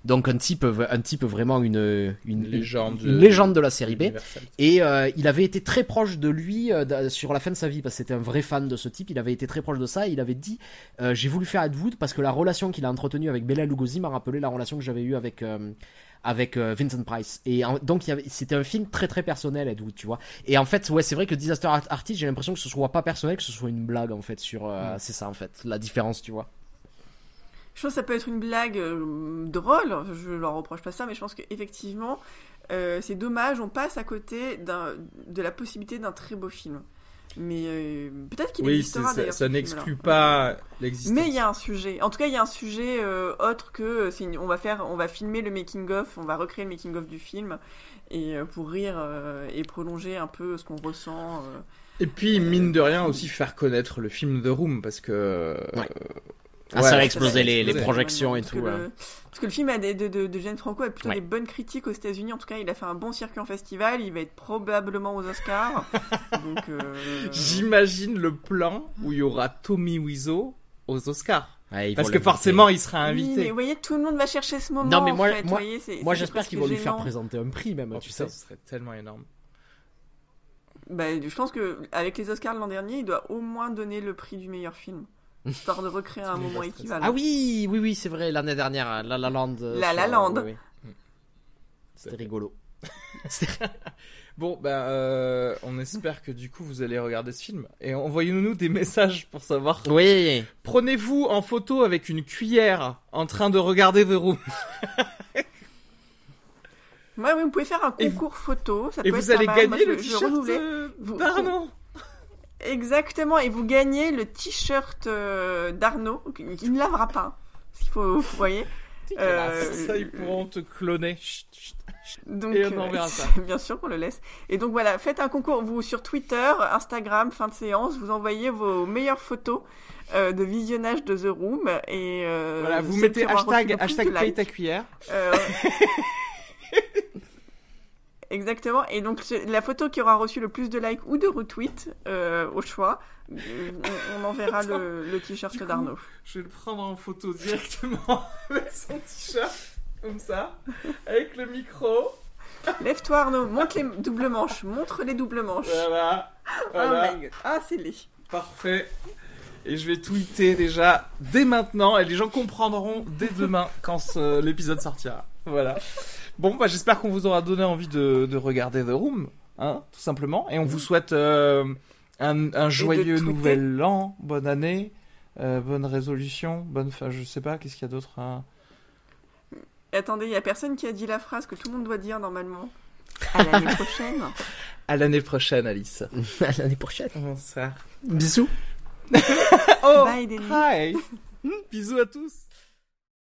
Donc un type, un type vraiment une, une, légende. une légende de la série B. Et euh, il avait été très proche de lui sur la fin de sa vie parce que c'était un vrai fan de ce type. Il avait été très proche de ça. Et il avait dit j'ai voulu faire Ed Wood parce que la relation qu'il a entretenue avec Bella Lugosi m'a rappelé la relation que j'avais eue avec avec euh, Vincent Price. Et donc c'était un film très très personnel Ed Wood, tu vois. Et en fait ouais c'est vrai que Disaster Art- Artist j'ai l'impression que ce soit pas personnel que ce soit une blague en fait sur euh, c'est ça en fait la différence tu vois. Je pense que ça peut être une blague euh, drôle, je leur reproche pas ça, mais je pense qu'effectivement, euh, c'est dommage, on passe à côté de la possibilité d'un très beau film. Mais euh, peut-être qu'il Oui, existera ça, d'ailleurs. ça ce n'exclut pas l'existence. Mais il y a un sujet. En tout cas, il y a un sujet euh, autre que euh, une- on va faire, on va filmer le making of, on va recréer le making of du film et euh, pour rire euh, et prolonger un peu ce qu'on ressent. euh. Et puis, mine de rien, aussi faire connaître le film The Room, parce que... Ouais. Ah, ça va exploser les, projections et tout. que ouais. le- Parce que le film a des- de, de, de Franco a plutôt Ouais. des bonnes critiques aux États-Unis. En tout cas, il a fait un bon circuit en festival. Il va être probablement aux Oscars. [laughs] Donc, euh, J'imagine le plan où il y aura Tommy Wiseau aux Oscars. Ouais, Parce que forcément, il sera oui, mais invité. vous voyez, tout le monde va chercher ce moment. Non, mais en moi- fait, moi- j'espère qu'ils vont lui faire présenter un prix même, Oh, tu putain, sais. ce serait tellement énorme. Bah, je pense que avec les Oscars de l'an dernier, il doit au moins donner le prix du meilleur film, histoire de recréer un moment équivalent. Ah oui, oui, oui, c'est vrai, l'année dernière, La La Land. euh, La La Land. oui, oui. C'était rigolo. [laughs] Bon, bah, euh, on espère que du coup, vous allez regarder ce film. Et envoyez-nous des messages pour savoir. Oui, Prenez-vous en photo avec une cuillère en train de regarder The Room. Ouais, oui, vous pouvez faire un Et concours photo. Ça Et peut vous être allez mal. gagner Moi, le t-shirt euh, Vous-. Exactement, et vous gagnez le t-shirt euh, d'Arnaud, qui ne lavera pas. Parce qu'il faut, vous voyez. Euh, Ça, ils pourront te cloner. Chut, chut. Donc, Et on enverra ça. [laughs] bien sûr qu'on le laisse. Et donc voilà, faites un concours, vous sur Twitter, Instagram, fin de séance, vous envoyez vos meilleures photos euh, de visionnage de The Room. Et euh, Voilà, vous mettez hashtag, hashtag paye ta cuillère. [laughs] Euh, Exactement. Et donc la photo qui aura reçu le plus de likes ou de retweets euh, au choix, euh, on, on enverra le, le t-shirt d'Arnaud. Je vais le prendre en photo directement [laughs] avec son t-shirt, comme ça, avec le micro. Lève-toi Arnaud, montre les doubles manches, montre les doubles manches. Voilà. God. Ah c'est laid. Parfait. Et je vais tweeter déjà dès maintenant et les gens comprendront dès demain quand ce- l'épisode sortira. Voilà. Bon, bah, j'espère qu'on vous aura donné envie de, de regarder The Room, hein, tout simplement. Et on vous souhaite euh, un, un joyeux nouvel an, bonne année, euh, bonne résolution, bonne. Enfin, je sais pas, qu'est-ce qu'il y a d'autre hein attendez, il y a personne qui a dit la phrase que tout le monde doit dire normalement. [laughs] À l'année prochaine. À l'année prochaine, Alice. [laughs] À l'année prochaine. Bonsoir. Bisous. [laughs] Oh, Bye, Denis. hi. Bisous à tous.